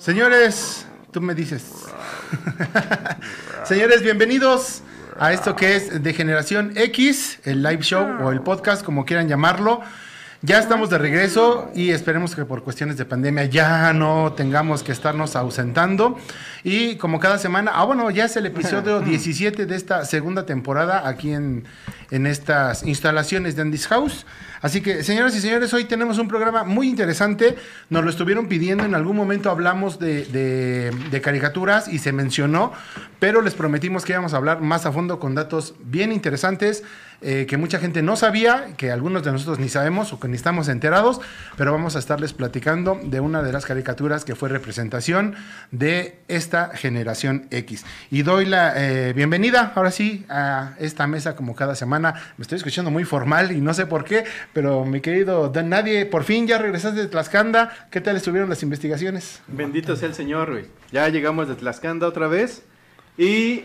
Señores, tú me dices. Señores, bienvenidos a esto que es de Generación X, el live show o el podcast, como quieran llamarlo. Ya estamos de regreso y esperemos que por cuestiones de pandemia ya no tengamos que estarnos ausentando. Y como cada semana, ah, bueno, ya es el episodio 17 de esta segunda temporada aquí en, en estas instalaciones de Andy's House. Así que, señoras y señores, hoy tenemos un programa muy interesante. Nos lo estuvieron pidiendo, en algún momento hablamos de, de- de caricaturas y se mencionó, pero les prometimos que íbamos a hablar más a fondo con datos bien interesantes eh, que mucha gente no sabía, que algunos de nosotros ni sabemos o que ni estamos enterados, pero vamos a estarles platicando de una de las caricaturas que fue representación de esta generación X. Y doy la eh, bienvenida, ahora sí, a esta mesa como cada semana. Me estoy escuchando muy formal y no sé por qué, pero mi querido Dan Nadie, por fin ya regresaste de Tlaxcanda. ¿Qué tal estuvieron las investigaciones? Bendito sea el Señor, güey. Ya llegamos de Tlaxcanda otra vez y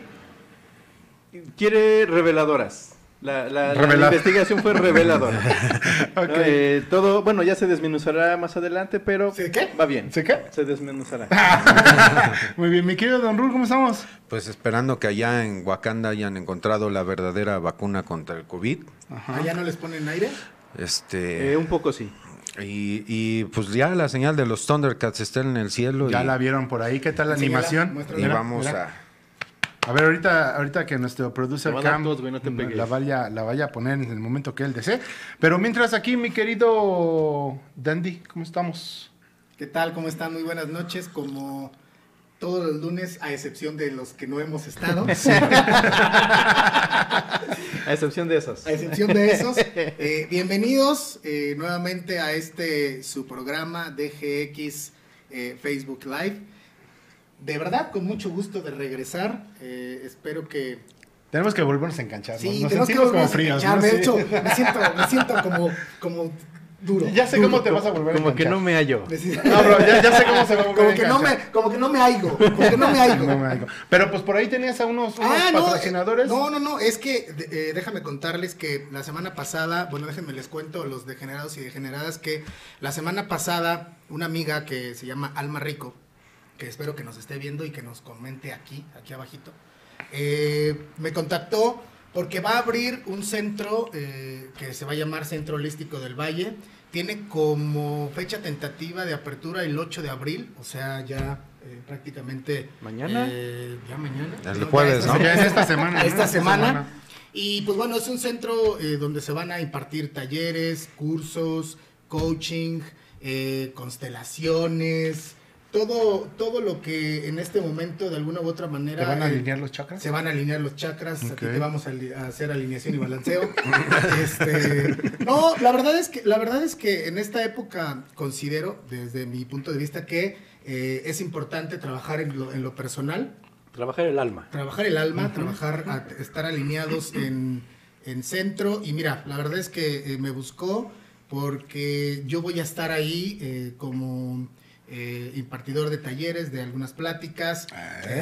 quiere reveladoras. La, la- investigación fue reveladora. Eh, todo, bueno, ya se desmenuzará más adelante, pero ¿Sí, qué? va bien. ¿Sí qué? Se desmenuzará. Muy bien, mi querido Don Rul, ¿cómo estamos? Pues esperando que allá en Wakanda hayan encontrado la verdadera vacuna contra el COVID. ¿Allá no les ponen aire? Este Eh, un poco sí. y, y, pues ya la señal de los Thundercats está en el cielo Ya y, la vieron por ahí, ¿qué tal la animación? y vamos mira. a A ver, ahorita, ahorita que nuestro producer Cam no la, vaya, la vaya a poner en el momento que él desee. Pero mientras aquí, mi querido Dandy, ¿cómo estamos? ¿Qué tal? ¿Cómo están? Muy buenas noches. Como todos los lunes, a excepción de los que no hemos estado. A excepción de esos. A excepción de esos. eh, bienvenidos eh, nuevamente a este su programa DGX eh, Facebook Live. De verdad, con mucho gusto de regresar. Eh, espero que Tenemos que volvernos a enganchar. Sí, Nos tenemos que sentimos como fríos. ¿no? De Sí. hecho, me siento, me siento como, como duro. ya sé duro. cómo te vas a volver a Como que no me hallo. No, bro, ya, ya sé cómo se va a volver como, a que no me, como que no me aigo. Como que no me aigo. No me digo. Pero pues por ahí tenías a unos, unos Ah, no, patrocinadores. No, no, no, es que eh, déjame contarles que la semana pasada, bueno, déjenme les cuento los degenerados y degeneradas que la semana pasada una amiga que se llama Alma Rico, que espero que nos esté viendo y que nos comente aquí, aquí abajito, eh, me contactó porque va a abrir un centro eh, que se va a llamar Centro Holístico del Valle. Tiene como fecha tentativa de apertura el 8 de abril, o sea, ya eh, prácticamente... ¿Mañana? eh, ya mañana. El jueves, esta ¿no? Ya en esta semana. ¿no? esta semana. Y pues bueno, es un centro eh, donde se van a impartir talleres, cursos, coaching, eh, constelaciones, todo, todo lo que en este momento de alguna u otra manera ¿Te van a eh, alinear los chakras? se van a alinear los chakras, a ti Ok. te vamos a, hacer alineación y balanceo. Este, no, la verdad es que la verdad es que en esta época considero, desde mi punto de vista, que eh, es importante trabajar en lo, en lo personal, Trabajar el alma. trabajar el alma, trabajar, a- estar alineados en, en centro. Y mira, la verdad es que eh, me buscó porque yo voy a estar ahí eh, como eh, impartidor de talleres, de algunas pláticas. Ay,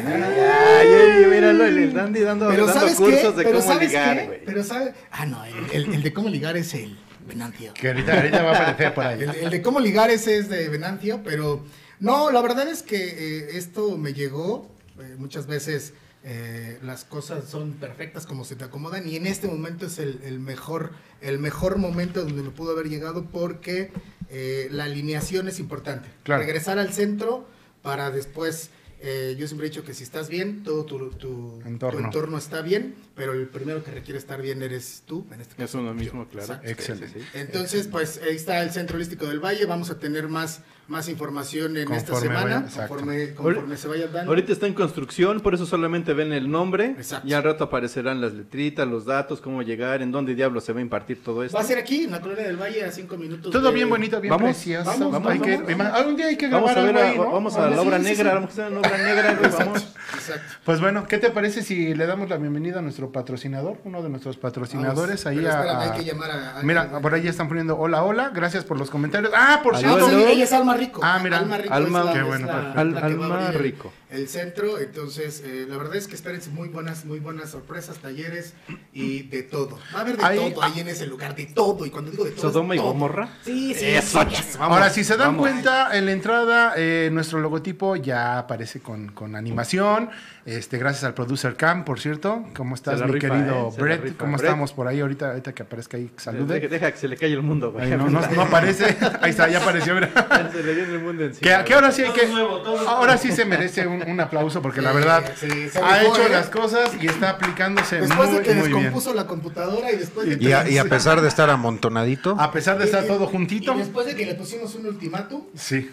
ay, míralo, el, Dandy dando, Pero dando ¿sabes qué? cursos de Pero cómo ¿sabes ligar, qué? güey. Pero ¿sabes? Ah, no, el, el- el de cómo ligar es el Venancio. Que ahorita, ahorita va a aparecer por ahí. El, el de cómo ligar ese es de Venancio, pero no, la verdad es que eh, esto me llegó. eh, muchas veces eh, las cosas son perfectas como se te acomodan y en este momento es el, el mejor, el mejor momento donde me pudo haber llegado porque eh, la alineación es importante. Claro. Regresar al centro para después... eh, yo siempre he dicho que si estás bien, todo tu, tu- Entorno. tu entorno está bien, pero el primero que requiere estar bien eres tú, en este caso. Es uno yo. mismo, claro. Exacto. Excelente. Entonces, pues ahí está el Centro Holístico del Valle. Vamos a tener más, más información en esta Conforme semana, vaya- conforme, conforme se vayan dando. Ahorita está en construcción, por eso solamente ven el nombre. Exacto. Y al rato aparecerán las letritas, los datos, cómo llegar, en dónde diablos se va a impartir todo esto. Va a ser aquí, en la colonia del Valle, a cinco minutos. Todo de- bien bonito, bien Vamos, precioso. vamos, Hay vamos, que- vamos. algún día hay que Vamos grabar a ver, algo a- ahí, ¿no? vamos a la Sí, obra sí, negra, sí. vamos a hacer una obra negra, Exacto. vamos. Exacto. Pues bueno, ¿qué te parece si le damos la bienvenida a nuestro patrocinador, uno de nuestros patrocinadores Vamos, ahí espérame, a- hay que llamar a- Mira, por ahí están poniendo hola, hola, gracias por los comentarios. Ah, por cierto. sí, ella es Alma Rico. Ah, mira. Alma Rico Alma- es la, Qué es bueno, la- perfecto. Al- la que va a Alma abrir el- Rico. El centro, entonces, eh, la verdad es que espérense muy buenas, muy buenas sorpresas, talleres y de todo. Va a haber de Ahí- todo ahí en ese lugar, de todo. Y cuando digo de todo. Sodoma y todo. Gomorra. Sí, sí. Eso, sí, vamos, Ahora, si se dan vamos. cuenta, en la entrada eh, nuestro logotipo ya aparece con, con animación. Este, gracias al producer Cam, por cierto. ¿Cómo estás, mi rifa, querido ¿eh? Brett? rifa. ¿Cómo Brett. estamos por ahí ahorita, ahorita que aparezca ahí? Salude. Deja, deja que se le calle el mundo, güey. No, no- no aparece. Ahí está, ya apareció, mira. se le viene el mundo encima. Que, que ahora sí hay que. nuevo, todo ahora sí se merece un, un aplauso porque la verdad sí, ha hecho ¿eh? las cosas y está aplicándose Después muy, de que muy bien. descompuso la computadora y después de que Y a, y a pesar de estar amontonadito, A pesar de estar y- todo juntito. Y después de que le pusimos un ultimátum, Sí.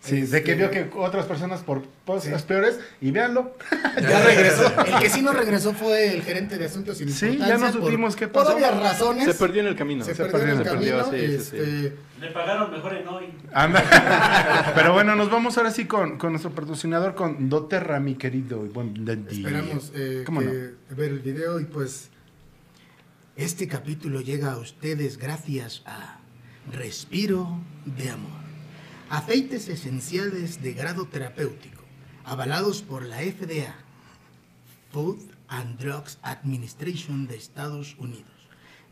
Sí, de que Este- vio que otras personas por cosas peores y véanlo. ya regresó. El que sí no regresó fue el gerente de asuntos sin Sí, importancia. ya no por supimos qué pasó. Por obvias razones. Se perdió en el camino. Se se perdió en el perdió, se perdió, camino. sí, sí, sí. este, Le pagaron mejor en hoy. Anda. Pero bueno, nos vamos ahora sí con, con nuestro patrocinador, con Doterra, mi querido. y buen. Esperamos eh, ¿Cómo que- no? ver el video y pues este capítulo llega a ustedes gracias a Respiro de Amor. Aceites esenciales de grado terapéutico, avalados por la FDA, Food and Drugs Administration de Estados Unidos.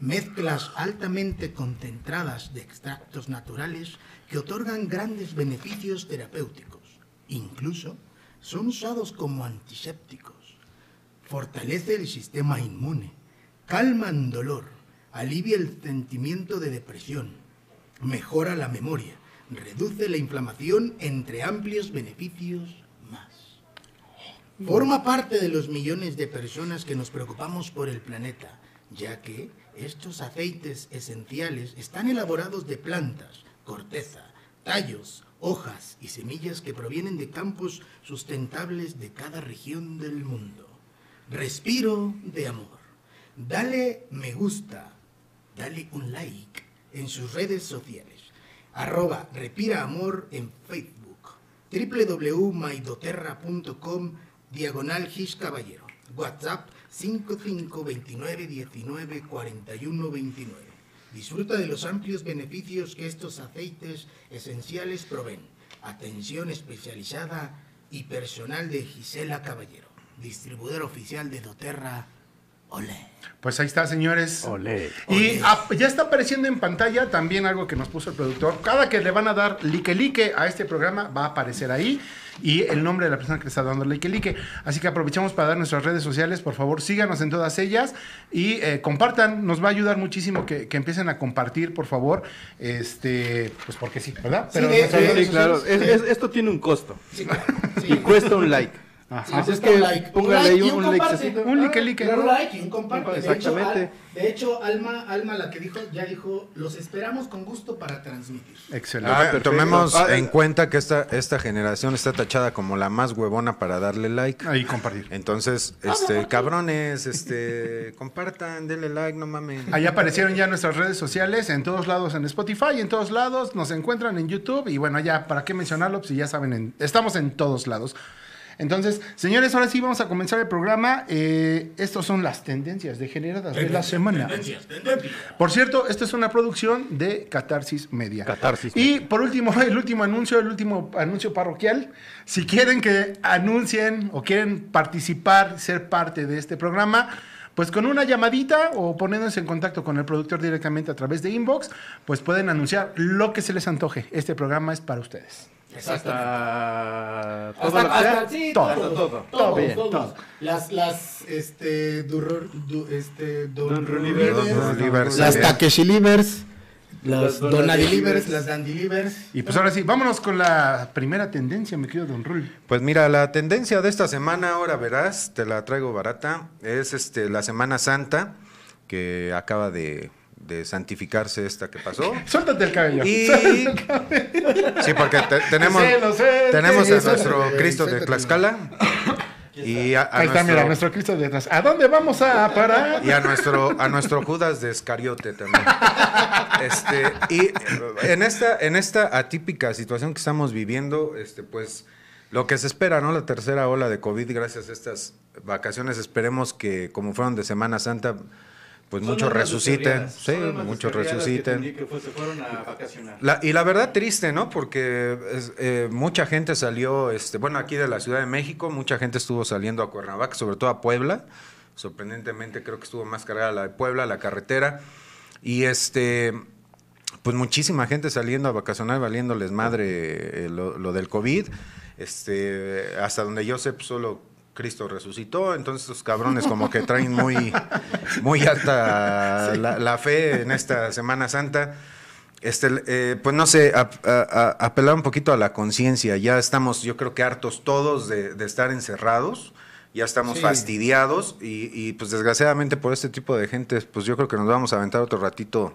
Mezclas altamente concentradas de extractos naturales que otorgan grandes beneficios terapéuticos. Incluso son usados como antisépticos. Fortalece el sistema inmune, calman dolor, alivia el sentimiento de depresión, mejora la memoria, reduce la inflamación, entre amplios beneficios más. Forma parte de los millones de personas que nos preocupamos por el planeta, ya que estos aceites esenciales están elaborados de plantas, corteza, tallos, hojas y semillas que provienen de campos sustentables de cada región del mundo. Respiro de amor. Dale me gusta, dale un like en sus redes sociales. Arroba Respira Amor en Facebook. www.maidoterra.com diagonal Gis Caballero. WhatsApp 5529 19 41 29. Disfruta de los amplios beneficios que estos aceites esenciales proveen. Atención especializada y personal de Gisela Caballero, distribuidor oficial de Doterra. Olé. Pues ahí está, señores. Olé. Y ap- ya está apareciendo en pantalla también algo que nos puso el productor. Cada que le van a dar like like a este programa va a aparecer ahí y el nombre de la persona que le está dando like like. Así que aprovechamos para dar nuestras redes sociales. Por favor, síganos en todas ellas y eh, compartan. Nos va a ayudar muchísimo que, que empiecen a compartir, por favor. Este, pues porque sí, ¿verdad? Sí, de- nuestras de- redes Sí, claro. sociales- Es- es- esto tiene un costo. Sí, claro. Sí. Y cuesta un like. Ajá. Así es que un like. póngale Un like ahí y un, un comparte. Un like like. Claro, like y un comparte. De hecho, Exactamente. Al- de hecho, Alma, Alma, la que dijo, ya dijo, los esperamos con gusto para transmitir. Excelente. Ah, tomemos Ah, en cuenta que esta, esta generación está tachada como la más huevona para darle like. Ahí compartir. Entonces, este, cabrones, este, compartan, denle like, no mamen. Ahí aparecieron ya nuestras redes sociales, en todos lados en Spotify, en todos lados, nos encuentran en YouTube y bueno, ya, ¿para qué mencionarlo? Pues ya saben, en- estamos en todos lados. Entonces, señores, ahora sí vamos a comenzar el programa. Eh, Estas son las tendencias degeneradas de la semana. Por cierto, esta es una producción de Catarsis Media. Catarsis Y por último, el último anuncio, el último anuncio parroquial. Si quieren que anuncien o quieren participar, ser parte de este programa, pues con una llamadita o poniéndose en contacto con el productor directamente a través de inbox, pues pueden anunciar lo que se les antoje. Este programa es para ustedes. Hasta todo Hasta, lo que sea. hasta- sí, Todo. todos, Todo. todos, Bien, todos. todo. Las, las, este, du- este, don, Don Rulivers, Rulivers. Don Rulivers, las eh. Takeshi Livers, las Las Donadi Donadi Livers, Livers. las Dandy Livers. Y pues ahora sí, vámonos con la primera tendencia, mi querido Don Rul. Pues mira, la tendencia de esta semana, ahora verás, te la traigo barata, es este la Semana Santa, que acaba de, de santificarse esta que pasó. Suéltate el cabello. Y sí, porque te- tenemos, Sí, lo sé, tenemos sí, a nuestro Cristo de. Tlaxcala y a, a Ahí está, nuestro, mira, nuestro Cristo detrás. ¿A dónde vamos a parar? y a nuestro a nuestro Judas de Escariote también. Este, y en esta en esta atípica situación que estamos viviendo, este pues lo que se espera, ¿no? La tercera ola de COVID, gracias a estas vacaciones, esperemos que como fueron de Semana Santa, pues Son muchos resuciten, sí, muchos resuciten. tendría que fue- se fueron a vacacionar. La- y la verdad triste, ¿no? Porque es- eh, mucha gente salió, este, bueno, aquí de la Ciudad de México, mucha gente estuvo saliendo a Cuernavaca, sobre todo a Puebla. Sorprendentemente creo que estuvo más cargada la de Puebla, la carretera. Y este, pues muchísima gente saliendo a vacacionar, valiéndoles madre eh, lo, lo del COVID. Este, hasta donde yo sé, pues, solo Cristo resucitó, entonces los cabrones como que traen muy, muy alta la, la fe en esta Semana Santa. Este, eh, pues no sé, ap- a- a- apelar un poquito a la conciencia. Ya estamos, yo creo que hartos todos de, de estar encerrados. Ya estamos Sí. fastidiados y, y, pues desgraciadamente por este tipo de gente, pues yo creo que nos vamos a aventar otro ratito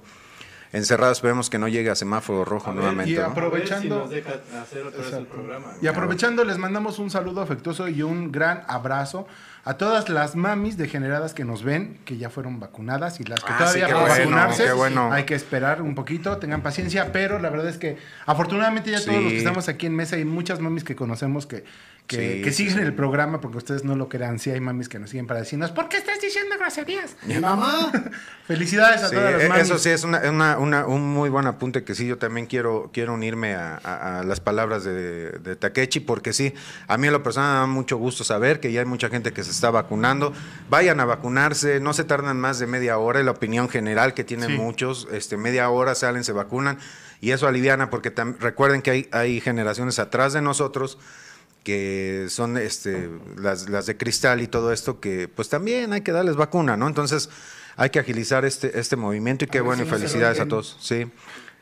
encerrados. Esperemos que no llegue a semáforo rojo A ver, nuevamente. y Aprovechando- A ver si nos deja hacer otra vez el programa. Y aprovechando, les mandamos un saludo afectuoso y un gran abrazo a todas las mamis degeneradas que nos ven, que ya fueron vacunadas y las que Ah, todavía sí, por bueno, vacunarse. qué bueno. Hay que esperar un poquito, tengan paciencia, pero la verdad es que afortunadamente ya todos Sí. los que estamos aquí en mesa hay muchas mamis que conocemos que, que, Sí, que sí, siguen sí. el programa porque ustedes no lo crean. Sí hay mamis que nos siguen para decirnos, ¿por qué estás diciendo groserías? Mi mamá. Felicidades a Sí, todas las e- mamis. eso sí es una, una- una- un muy buen apunte que sí, yo también quiero, quiero unirme a, a- a las palabras de, de Takechi, porque sí, a mí en lo personal me da mucho gusto saber que ya hay mucha gente que se está vacunando. Vayan a vacunarse, no se tardan más de media hora, es la opinión general que tienen muchos, este, media hora salen, se vacunan, y eso aliviana, porque recuerden que hay, hay generaciones atrás de nosotros que son este, las, las de cristal y todo esto, que pues también hay que darles vacuna, ¿no? Entonces hay que agilizar este, este movimiento y qué bueno si y no felicidades a todos. Sí.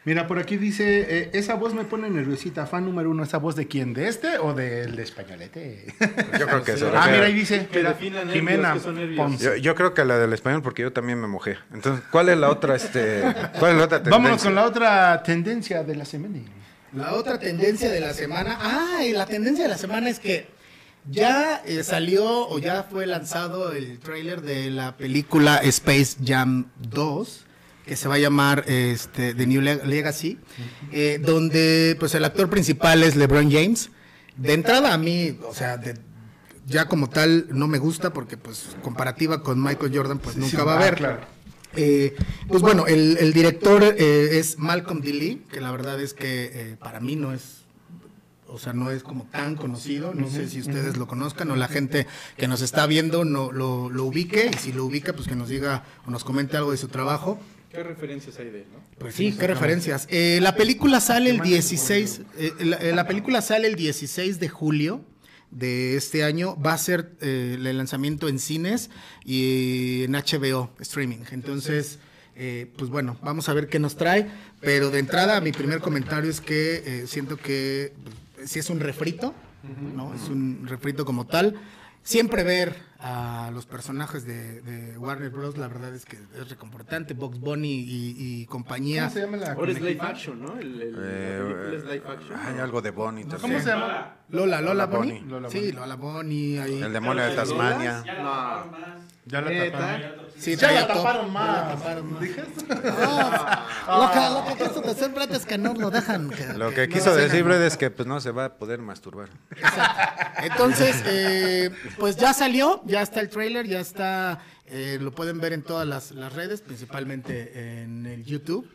Mira, por aquí dice, eh, esa voz me pone nerviosita. Fan número uno, ¿esa voz de quién? ¿De este o del de españolete? Yo creo que se ah, mira, ahí dice. Mira, Jimena. Ponce. yo, yo creo que la del español porque yo también me mojé. Entonces, ¿cuál es la otra este cuál es la otra tendencia? Vámonos con la otra tendencia de la semana. La otra tendencia de la semana. Ah, y la tendencia de la semana es que ya eh, salió o ya fue lanzado el tráiler de la película Space Jam 2 que se va a llamar este, The New Leg- Legacy, eh, donde pues el actor principal es LeBron James. De entrada a mí, o sea, de- ya como tal no me gusta porque pues comparativa con Michael Jordan pues nunca Sí, va a ah, haber. claro. Eh, pues bueno, el, el director eh, es Malcolm D. Lee, que la verdad es que eh, para mí no es, o sea, no es como tan conocido. No sé si ustedes lo conozcan o la gente que nos está viendo no lo, lo ubique. Y si lo ubica, pues que nos diga o nos comente algo de su trabajo. ¿Qué referencias hay de él, no? Pues sí, qué referencias. Eh, la película sale el 16, eh, la, eh, la película sale el 16 de julio de este año. Va a ser eh, el lanzamiento en cines y en HBO streaming. Entonces, eh, pues bueno, vamos a ver qué nos trae. Pero de entrada, mi primer comentario es que eh, siento que pues, sí es un refrito, ¿no? Es un refrito como tal. Siempre ver a los personajes de, de Warner Bros. La verdad es que es reconfortante. Box Bunny y, y compañía. ¿Cómo se llama la Ahora es live conejita? action, ¿no? El, el- Eh, la película es live action. Hay ¿no? algo de Bonnie ¿Cómo también. se llama? Lola, Lola, Lola Bunny. Bunny. Lola Sí. Lola Bunny. Ahí. El demonio de Tasmania. No. Ya la taparon. Sí, Ya la taparon más. Ya la taparon más. ¿Dije? Loca, loca, que esto de ser brete es que no lo dejan. que- Lo que quiso lo decir. Brad es que pues no se va a poder masturbar. Entonces, eh, pues ya salió, ya está el trailer, ya está, eh, lo pueden ver en todas las, las redes, principalmente en el YouTube.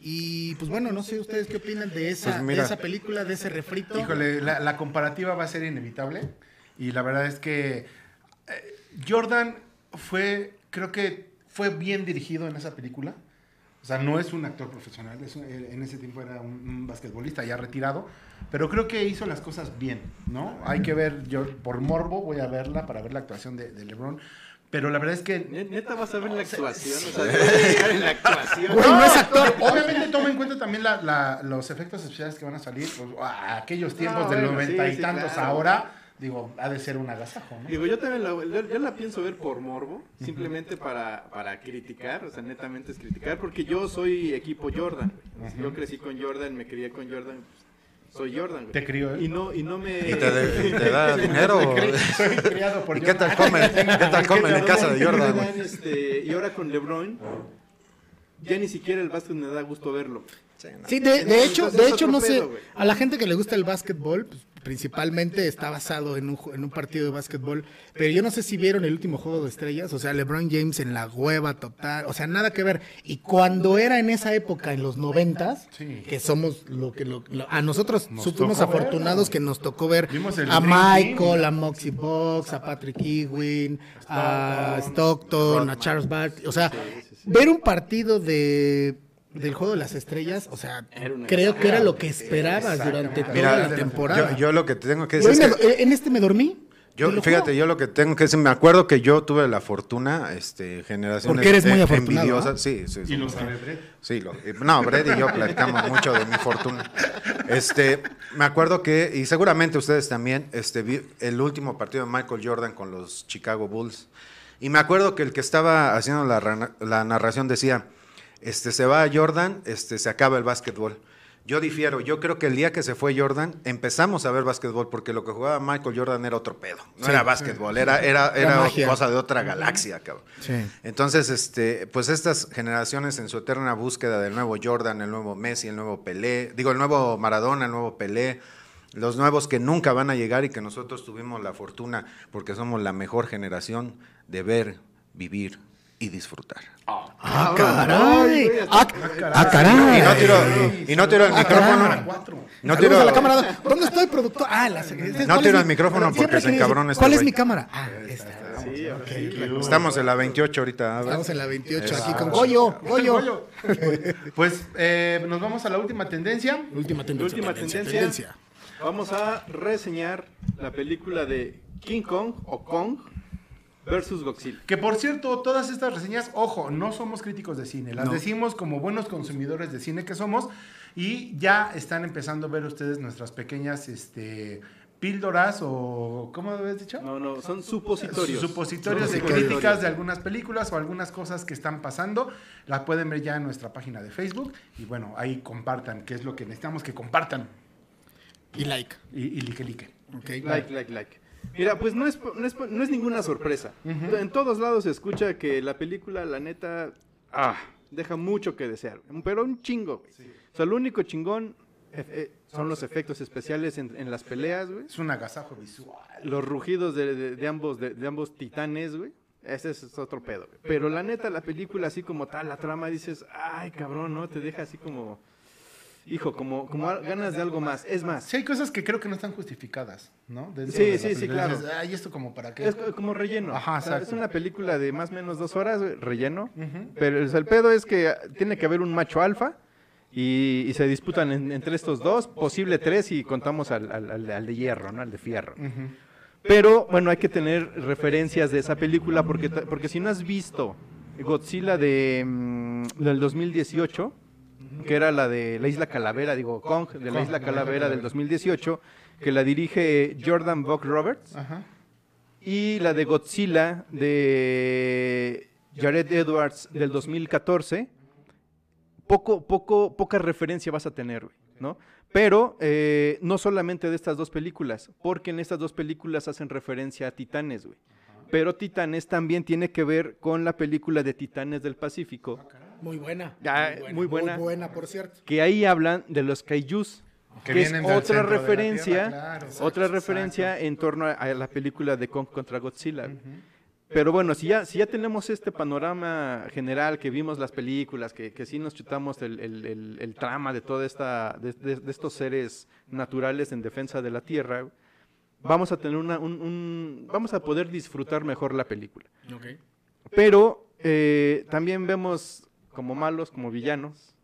Y pues bueno, no sé ustedes qué opinan de esa, Pues mira. de esa película, de ese refrito. Híjole, la, la comparativa va a ser inevitable. Y la verdad es que eh, Jordan fue, creo que fue bien dirigido en esa película. O sea, no es un actor profesional, es un- eh, en ese tiempo era un, un basquetbolista ya retirado, pero creo que hizo las cosas bien, ¿no? Hay que ver, yo por morbo voy a verla para ver la actuación de, de LeBron, pero la verdad es que... Ne- Neta vas a ver la actuación, o sea, en la actuación. Güey, no es actor. Obviamente toma en cuenta también la- la- los efectos especiales que van a salir, pues, aquellos tiempos Ah, del bueno, noventa sí, y sí, tantos claro. ahora, digo, ha de ser un agasajo, ¿no? Digo, yo también la, yo- yo la pienso ver por morbo, simplemente para, para criticar, o sea, netamente es criticar, porque yo soy equipo Jordan. güey. Yo crecí con Jordan, me crié con Jordan, pues, soy Jordan. güey. Te crió él. Y no, y no me... ¿Y te, de- te da dinero? Soy criado por ¿Y qué tal comen? ¿Qué tal comen en casa de Jordan? güey? Este, y ahora con LeBron, ya ni siquiera el básquet me da gusto verlo. Sí, de, de hecho, de hecho no sé, a la gente que le gusta el básquetbol, pues, principalmente está basado en un, en un partido de básquetbol, pero yo no sé si vieron el último juego de estrellas, o sea, LeBron James en la hueva total, o sea, nada que ver. Y cuando era en esa época, en los noventas, Sí. que somos lo que lo- lo- a nosotros Nos fuimos afortunados que nos tocó ver a Michael, a Moxie Box, a Patrick Ewing, a Stockton, a Charles Barkley, o sea, ver un partido de del juego de las estrellas, o sea, creo que era lo que esperabas durante toda Mira, la temporada. yo, yo lo que tengo que decir es que- eh, en este me dormí. Yo, fíjate, yo lo que tengo que decir, me acuerdo que yo tuve la fortuna, este, generación Porque eres muy afortunado, envidiosa, ¿ah? sí, sí, sí. Y lo sabe Brett. Sí, lo- no, Brett y yo platicamos mucho de mi fortuna. Este, me acuerdo que, y seguramente ustedes también, este, vi el último partido de Michael Jordan con los Chicago Bulls. Y me acuerdo que el que estaba haciendo la narración decía, este, se va Jordan, este, se acaba el básquetbol. Yo difiero, yo creo que el día que se fue Jordan empezamos a ver básquetbol porque lo que jugaba Michael Jordan era otro pedo, no Sí, era básquetbol, era, era, Era cosa de otra galaxia, cabrón. Sí. Entonces, este, pues estas generaciones en su eterna búsqueda del nuevo Jordan, el nuevo Messi, el nuevo Pelé, digo, el nuevo Maradona, el nuevo Pelé, los nuevos que nunca van a llegar y que nosotros tuvimos la fortuna, porque somos la mejor generación, de ver, vivir y disfrutar. Ah, caray. Ah, ah, caray. Y no tiro, y no tiro el Ah, micrófono. No a la cámara. ¿Dónde estoy, productor? Ah, la No tiro el micrófono porque se encabrona este ¿Cuál es mi cámara? Ah, esta. Sí, Estamos en la 28 ahorita. ¿ah? Estamos en la 28 aquí con Goyo. Goyo. Pues eh, nos vamos a la última tendencia. Última tendencia. Última tendencia. Vamos a reseñar la película de King Kong o Kong versus Godzilla. Que por cierto, todas estas reseñas, ojo, no somos críticos de cine, las No. decimos como buenos consumidores de cine que somos y ya están empezando a ver ustedes nuestras pequeñas este, píldoras o, ¿cómo habías dicho? No, no, son supositorios. Supositorios de críticas de algunas películas o algunas cosas que están pasando. La pueden ver ya en nuestra página de Facebook. Y bueno, ahí compartan, que es lo que necesitamos que compartan. Y like. Y, y like, like. Ok. Like, like, like. Mira, pues no es, no es, no es ninguna sorpresa. En todos lados se escucha que la película, la neta, ah, deja mucho que desear. Pero un chingo. güey. O sea, lo único chingón eh, eh, son los efectos especiales en, en las peleas, güey. Es un agasajo visual. Los rugidos de, de- de ambos, de, de ambos titanes, güey. Ese es otro pedo. Pero la neta, la película así como tal, la trama, dices, ay, cabrón, ¿no? Te deja así como... Hijo, como, como ganas de algo más. Es más, Sí, hay cosas que creo que no están justificadas, ¿no? Dentro Sí, de la sí, sí, claro. Dices, Ay, ¿esto como para qué? Es co- como relleno. Ajá, O sea, es una película de más o menos dos horas, güey, relleno. Pero o sea, el pedo es que tiene que haber un macho alfa y, y se disputan en- entre estos dos, posible tres y contamos al, al- al- al de hierro, ¿no? Al de fierro. Pero bueno, hay que tener referencias de esa película porque, porque si no has visto Godzilla de, mm, del 2018, que era la de la Isla Calavera, digo, Kong de la Isla Calavera del Calavera. 2018, que la dirige Jordan Buck Roberts. Ajá. Y la de Godzilla de Jared Edwards del 2014. Poco, poco, poca referencia vas a tener, güey, ¿no? Pero eh, no solamente de estas dos películas, porque en estas dos películas hacen referencia a Titanes, güey. Pero Titanes también tiene que ver con la película de Titanes del Pacífico, Muy buena. Ya, muy buena. Muy buena, por cierto. que ahí hablan de los kaijus, Que que, es otra referencia, Tierra, claro, exacto, otra exacto. referencia en torno a, a la película de Kong contra Godzilla. Pero bueno, si ya, si ya tenemos este panorama general, que vimos las películas, que, que sí nos chutamos el, el- el- el trama de toda esta, de, de- de estos seres naturales en defensa de la Tierra, vamos a tener una, un, un- vamos a poder disfrutar mejor la película. Ok. Pero eh, también vemos como malos, como villanos.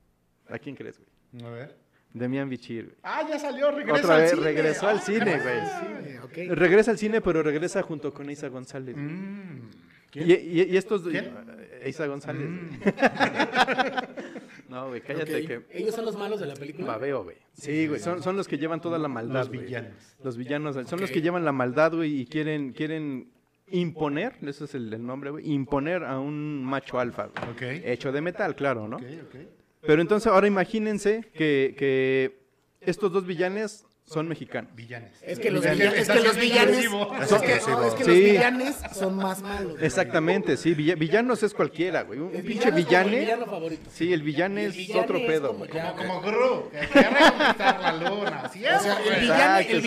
¿A quién crees, güey? A ver. Demian Bichir, güey. Ah, ya salió, regresa Otra al vez cine. regresó al Ah, cine, güey. Regresa al cine, pero regresa junto con Isa González. güey. Mm. Y, y- y estos... ¿Quién? eh, Isa González. Mm. no, güey, cállate que... Ellos son los malos de la película. Babeo, güey. Sí, güey, son, son los que llevan toda la maldad, Los villanos. Los villanos, son los que llevan la maldad, güey, y quieren, quieren imponer, ese es el, el nombre, güey, imponer a un macho alfa, güey. Hecho de metal, claro, ¿no? Pero entonces ahora imagínense que, que estos dos villanes son mexicanos. Villanes. Es que los, Villanes, villa- es que los villanes, inclusivo. es que, no, es que los Sí. villanes son más malos. Exactamente, sí, villa- villanos es cualquiera, güey. Un, pinche villane. villano favorito. Sí, el villane es villane otro es pedo, como güey. Como Gru, que quiere conquistar la luna. Sea, el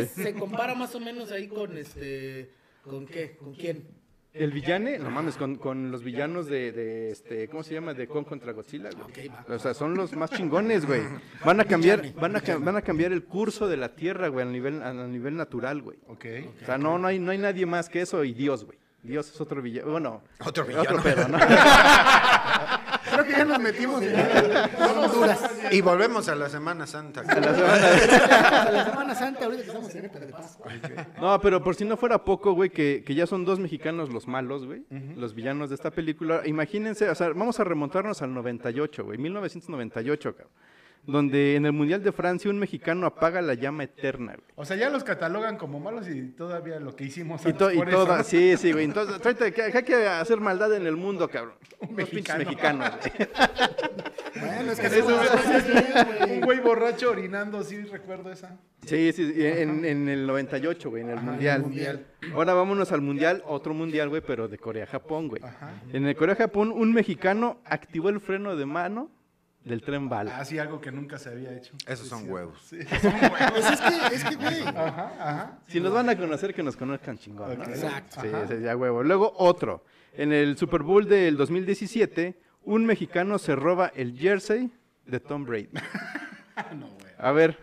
es- se compara más o menos ahí con este. ¿Con qué? ¿Con quién? El villane, no mames, con, con los villanos de, de, este, ¿cómo se llama? De Kong contra Godzilla, güey. Ok, va. O sea, son los más chingones, güey. Van a cambiar, van a, van a cambiar el curso de la Tierra, güey, a nivel, a nivel natural, güey. Ok. O sea, no, no hay, no hay nadie más que eso y Dios, güey. Dios es otro villano. Bueno, Otro otro villano. pedo, ¿no? Creo que ya nos metimos en Honduras. Y volvemos a la Semana Santa. A la Semana Santa, ahorita que estamos en época de Pascua. No, pero por si no fuera poco, güey, que, que ya son dos mexicanos los malos, güey, los villanos de esta película. Imagínense, o sea, vamos a remontarnos al 98, güey, 1998, cabrón. Donde en el Mundial de Francia un mexicano apaga la llama eterna, güey. O sea, ya los catalogan como malos y todavía lo que hicimos Y, antes to- y por toda, ¿no? sí, sí, güey. Entonces, hay que hacer maldad en el mundo, cabrón. Un mexicano. mexicanos, güey. Bueno, es que Eso Un güey borracho orinando, sí recuerdo esa. Sí, sí, sí, en, en el 98, güey, en el Ajá, mundial. en el Mundial. Ahora vámonos al mundial, otro mundial, güey, pero de Corea-Japón, güey. Ajá. En el Corea-Japón, un mexicano activó el freno de mano del tren bala. Así algo que nunca se había hecho. Esos son huevos. Sí, son huevos. Pues es que, es que, güey. Ajá, ajá. Si nos van a conocer, que nos conozcan chingón, ¿no? Ok. Exacto. Sí, ese ya huevo. Luego otro. En el Super Bowl del 2017, un mexicano se roba el jersey de Tom Brady. No, güey. A ver,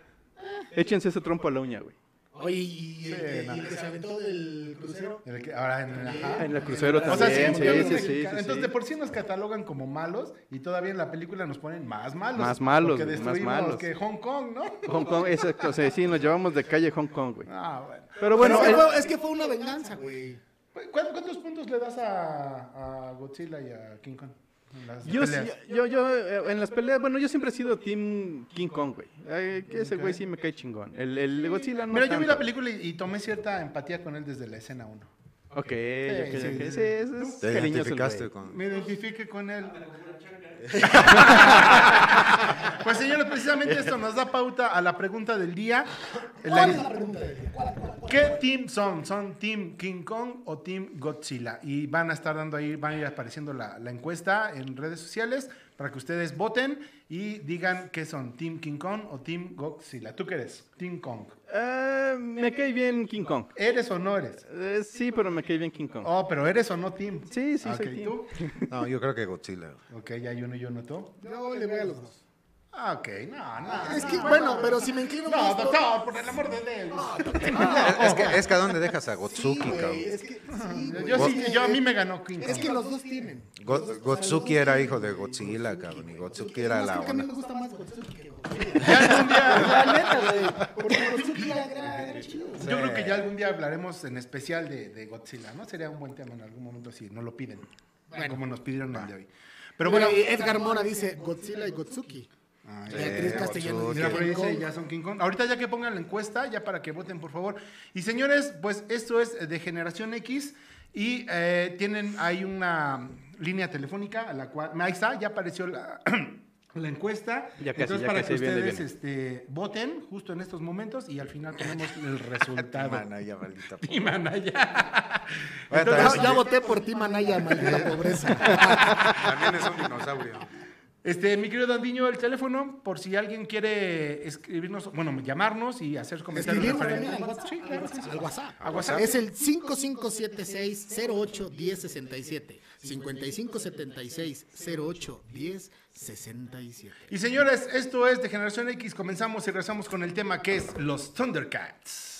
échense ese trompo a la uña, güey. Oye, y el, Sí, que- y el que se aventó del crucero. El que- ahora en el ajá. En el crucero O sea, sí, también, sí, sí, sí, sí, Entonces, sí. de por sí nos catalogan como malos y todavía en la película nos ponen más malos. Más malos, güey, más destruimos malos. que Hong Kong, ¿no? Hong Kong, exacto, sí, nos llevamos de calle Hong Kong, güey. Ah, bueno. Pero bueno, Pero es, el- que fue, es que fue una venganza, güey. ¿Cuántos, cuántos puntos le das a, a Godzilla y a King Kong? Las yo, yo, yo, eh, en las peleas, bueno, yo siempre he sido Team King Kong, güey. Eh, que ese güey sí me cae chingón. El, el Godzilla no Mira, yo vi la película y, y tomé cierta empatía con él desde la escena 1. Ok, ok, Sí, ok, sí, sí, sí. sí, ese es Te cariñoso el identificaste güey. con... Me identifique con él. pues señores, precisamente esto nos da pauta a la pregunta del día. La- ¿Qué team son? ¿Son Team King Kong o Team Godzilla? Y van a estar dando ahí, van a ir apareciendo la, la encuesta en redes sociales para que ustedes voten y digan qué son, Team King Kong o Team Godzilla. ¿Tú qué eres? Team Kong. Eh, me cae bien King Kong. ¿Eres o no eres? Eh, sí, pero me cae bien King Kong. Oh, pero ¿eres o no Team? Sí, sí, Ok, soy team. ¿tú? No, yo creo que Godzilla. Ok, ya hay uno y uno tú. Yo le voy a los dos. Ah, ok, no, no. Es que, bueno, pero si me inclino No, más por- doctor, por el amor de Dios. Es que, es que ¿a dónde dejas a Gotsuki, Sí, cabrón? es que, sí, güey. Yo sí, yo a mí me ganó King Es que los dos tienen. Go- Gotsuki era hijo de Godzilla, cabrón. Y Gotsuki era la a mí me gusta más Gotsuki que Godzilla. Ya algún día, La neta, güey. Porque Gotsuki era, chido. yo creo que ya algún día hablaremos en especial de, de Godzilla, ¿no? Sería un buen tema en algún momento si no lo piden. como nos pidieron el de hoy. Pero bueno, Edgar Mora dice Godzilla y Gotsuki. Beatriz Castellano dice Mira, por ahí dice, ya son King Kong. Ahorita ya que pongan la encuesta, ya para que voten, por favor. Y señores, pues esto es de Generación X y eh, tienen ahí una línea telefónica a la cual... Ahí está, ya apareció la... la encuesta. Ya casi, Entonces, ya para casi, que viene, ustedes viene. este, voten justo en estos momentos y al final tenemos el resultado. Manaya, maldita po- Y Manaya. Bueno, Ya, ya voté por ti, Manaya, maldita pobreza. También es un dinosaurio. Este, mi querido Dandiño, el teléfono, por si alguien quiere escribirnos, bueno, llamarnos y hacer comentarios Escribirnos al WhatsApp. Sí, claro, sí, sí. Al WhatsApp. A WhatsApp. Es el 5576-08-1067. 5576-08-1067. Y señores, esto es de Generación X. Comenzamos y regresamos con el tema que es los Thundercats.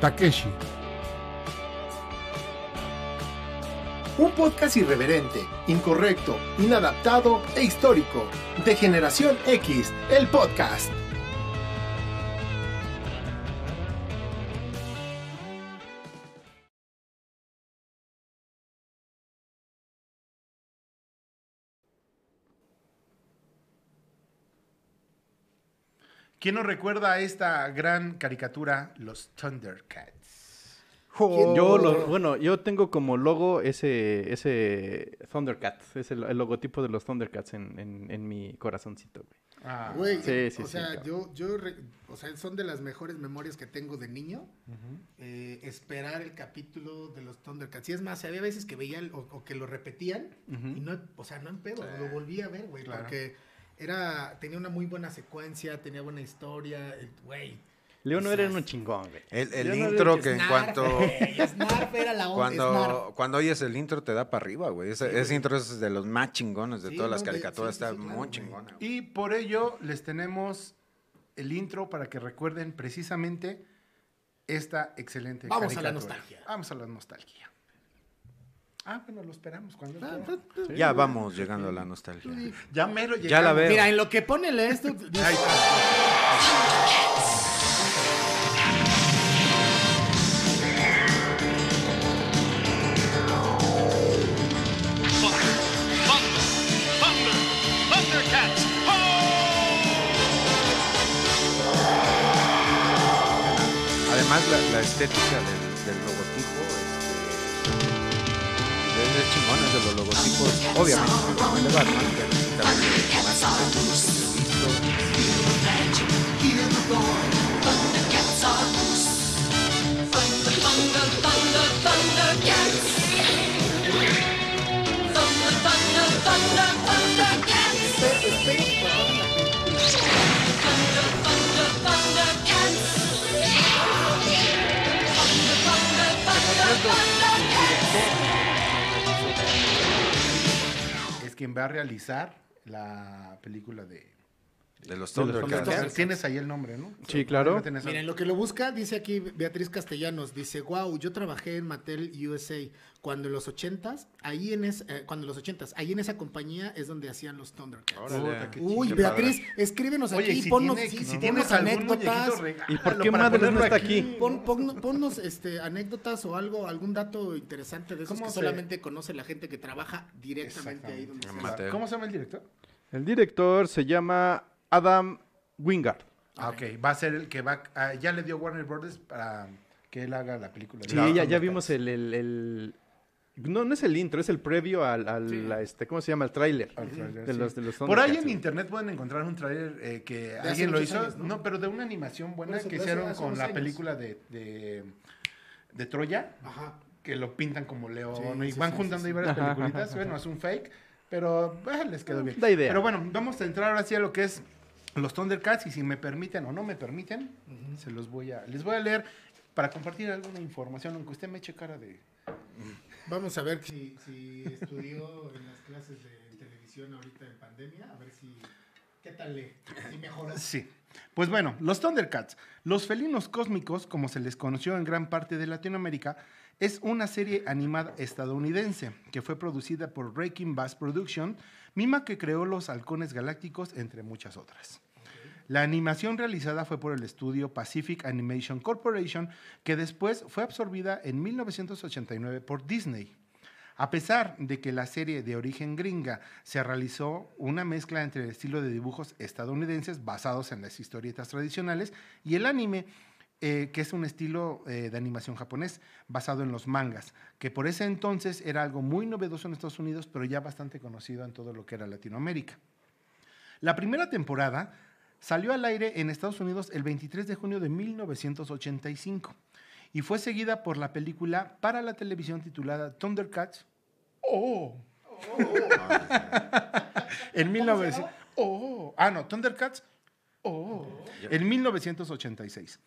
Takeshi. Un podcast irreverente, incorrecto, inadaptado e histórico. De Generación X, el podcast. ¿Quién nos recuerda a esta gran caricatura, los Thundercats? Yo, lo- bueno, yo tengo como logo ese, ese Thundercat, es el, el logotipo de los Thundercats en, en, en mi corazoncito, güey. Ah, Güey, Sí, sí, o sí, sea, yo, yo, re- o sea, son de las mejores memorias que tengo de niño. eh, esperar el capítulo de los Thundercats. Y es más, había veces que veía el- o, o que lo repetían y no, o sea, no en pedo, lo volví a ver, güey, claro. porque era, tenía una muy buena secuencia, tenía buena historia, el- güey. Leonor era un chingón, güey. El, el intro que en cuanto... güey, Snarf era la onda. Cuando, cuando oyes el intro te da para arriba, güey. Ese, Sí, ese güey. intro es de los más chingones de Sí, todas no, las caricaturas. sí, sí, Está sí, claro, muy güey. chingona. güey. Y por ello les tenemos el intro para que recuerden precisamente esta excelente Vamos a la nostalgia. Vamos a la nostalgia. Ah, bueno, lo esperamos cuando Ah, quiera. pues, Ya vamos llegando a la nostalgia. Ya mero Ya llegamos. la veo. Mira, en lo que pone esto, dice- Ahí está. Además, la, la estética del, del logotipo es, chingón, es de los logotipos, obviamente, de Batman, también quien va a realizar la película de... De los De los Thundercats. Tienes ahí el nombre, ¿no? Sí, claro. Miren, lo que lo busca, dice aquí Beatriz Castellanos, dice, wow, yo trabajé en Mattel USA cuando en los ochentas, ahí en es, eh, cuando en los ochentas, ahí en esa compañía es donde hacían los Thundercats. Órale. Uy, Beatriz, escríbenos Oye, aquí, si ponnos, tiene- sí, si ponnos anécdotas. ¿Y por qué para madres no está aquí? Pon- pon- ponnos este, anécdotas o algo, algún dato interesante de esos ¿Cómo que se- solamente conoce la gente que trabaja directamente ahí donde se Mattel. ¿Cómo se llama el director? El director se llama Adam Wingard. Ah, ok. Va a ser el que va... ah, ya le dio Warner Brothers para que él haga la película. de Sí, ya, ya vimos el, el- el- No, no es el intro, es el previo al, al- este, ¿cómo se llama? El tráiler. Al tráiler, de sí. los, de los Por ahí en internet pueden encontrar un tráiler eh, que alguien lo hizo, años, ¿no? ¿no? pero de una animación buena eso, que hicieron con la años. película de, de, de Troya, Ajá. que lo pintan como león Sí, y sí, van sí, juntando sí, ahí varias Ajá, peliculitas. ajá, Bueno, es un fake, pero eh, les quedó bien. Da idea. Pero bueno, vamos a entrar ahora sí a lo que es los Thundercats y si me permiten o no me permiten, se los voy a les voy a leer para compartir alguna información, aunque usted me eche cara de Vamos a ver si, si estudió en las clases de televisión ahorita en pandemia, a ver si... ¿Qué tal le? Si mejoró. Sí. Pues bueno, los Thundercats, los felinos cósmicos, como se les conoció en gran parte de Latinoamérica, es una serie animada estadounidense que fue producida por Breaking Bass Production, misma que creó los halcones galácticos, entre muchas otras. La animación realizada fue por el estudio Pacific Animation Corporation, que después fue absorbida en 1989 por Disney. A pesar de que la serie de origen gringa se realizó una mezcla entre el estilo de dibujos estadounidenses basados en las historietas tradicionales y el anime, eh, que es un estilo eh, de animación japonés basado en los mangas, que por ese entonces era algo muy novedoso en Estados Unidos, pero ya bastante conocido en todo lo que era Latinoamérica. La primera temporada salió al aire en Estados Unidos el 23 de junio de 1985 y fue seguida por la película para la televisión titulada Thundercats. ¡Oh! en 1900. ¡Oh! Ah, no, Thundercats. ¡Oh! En 1986.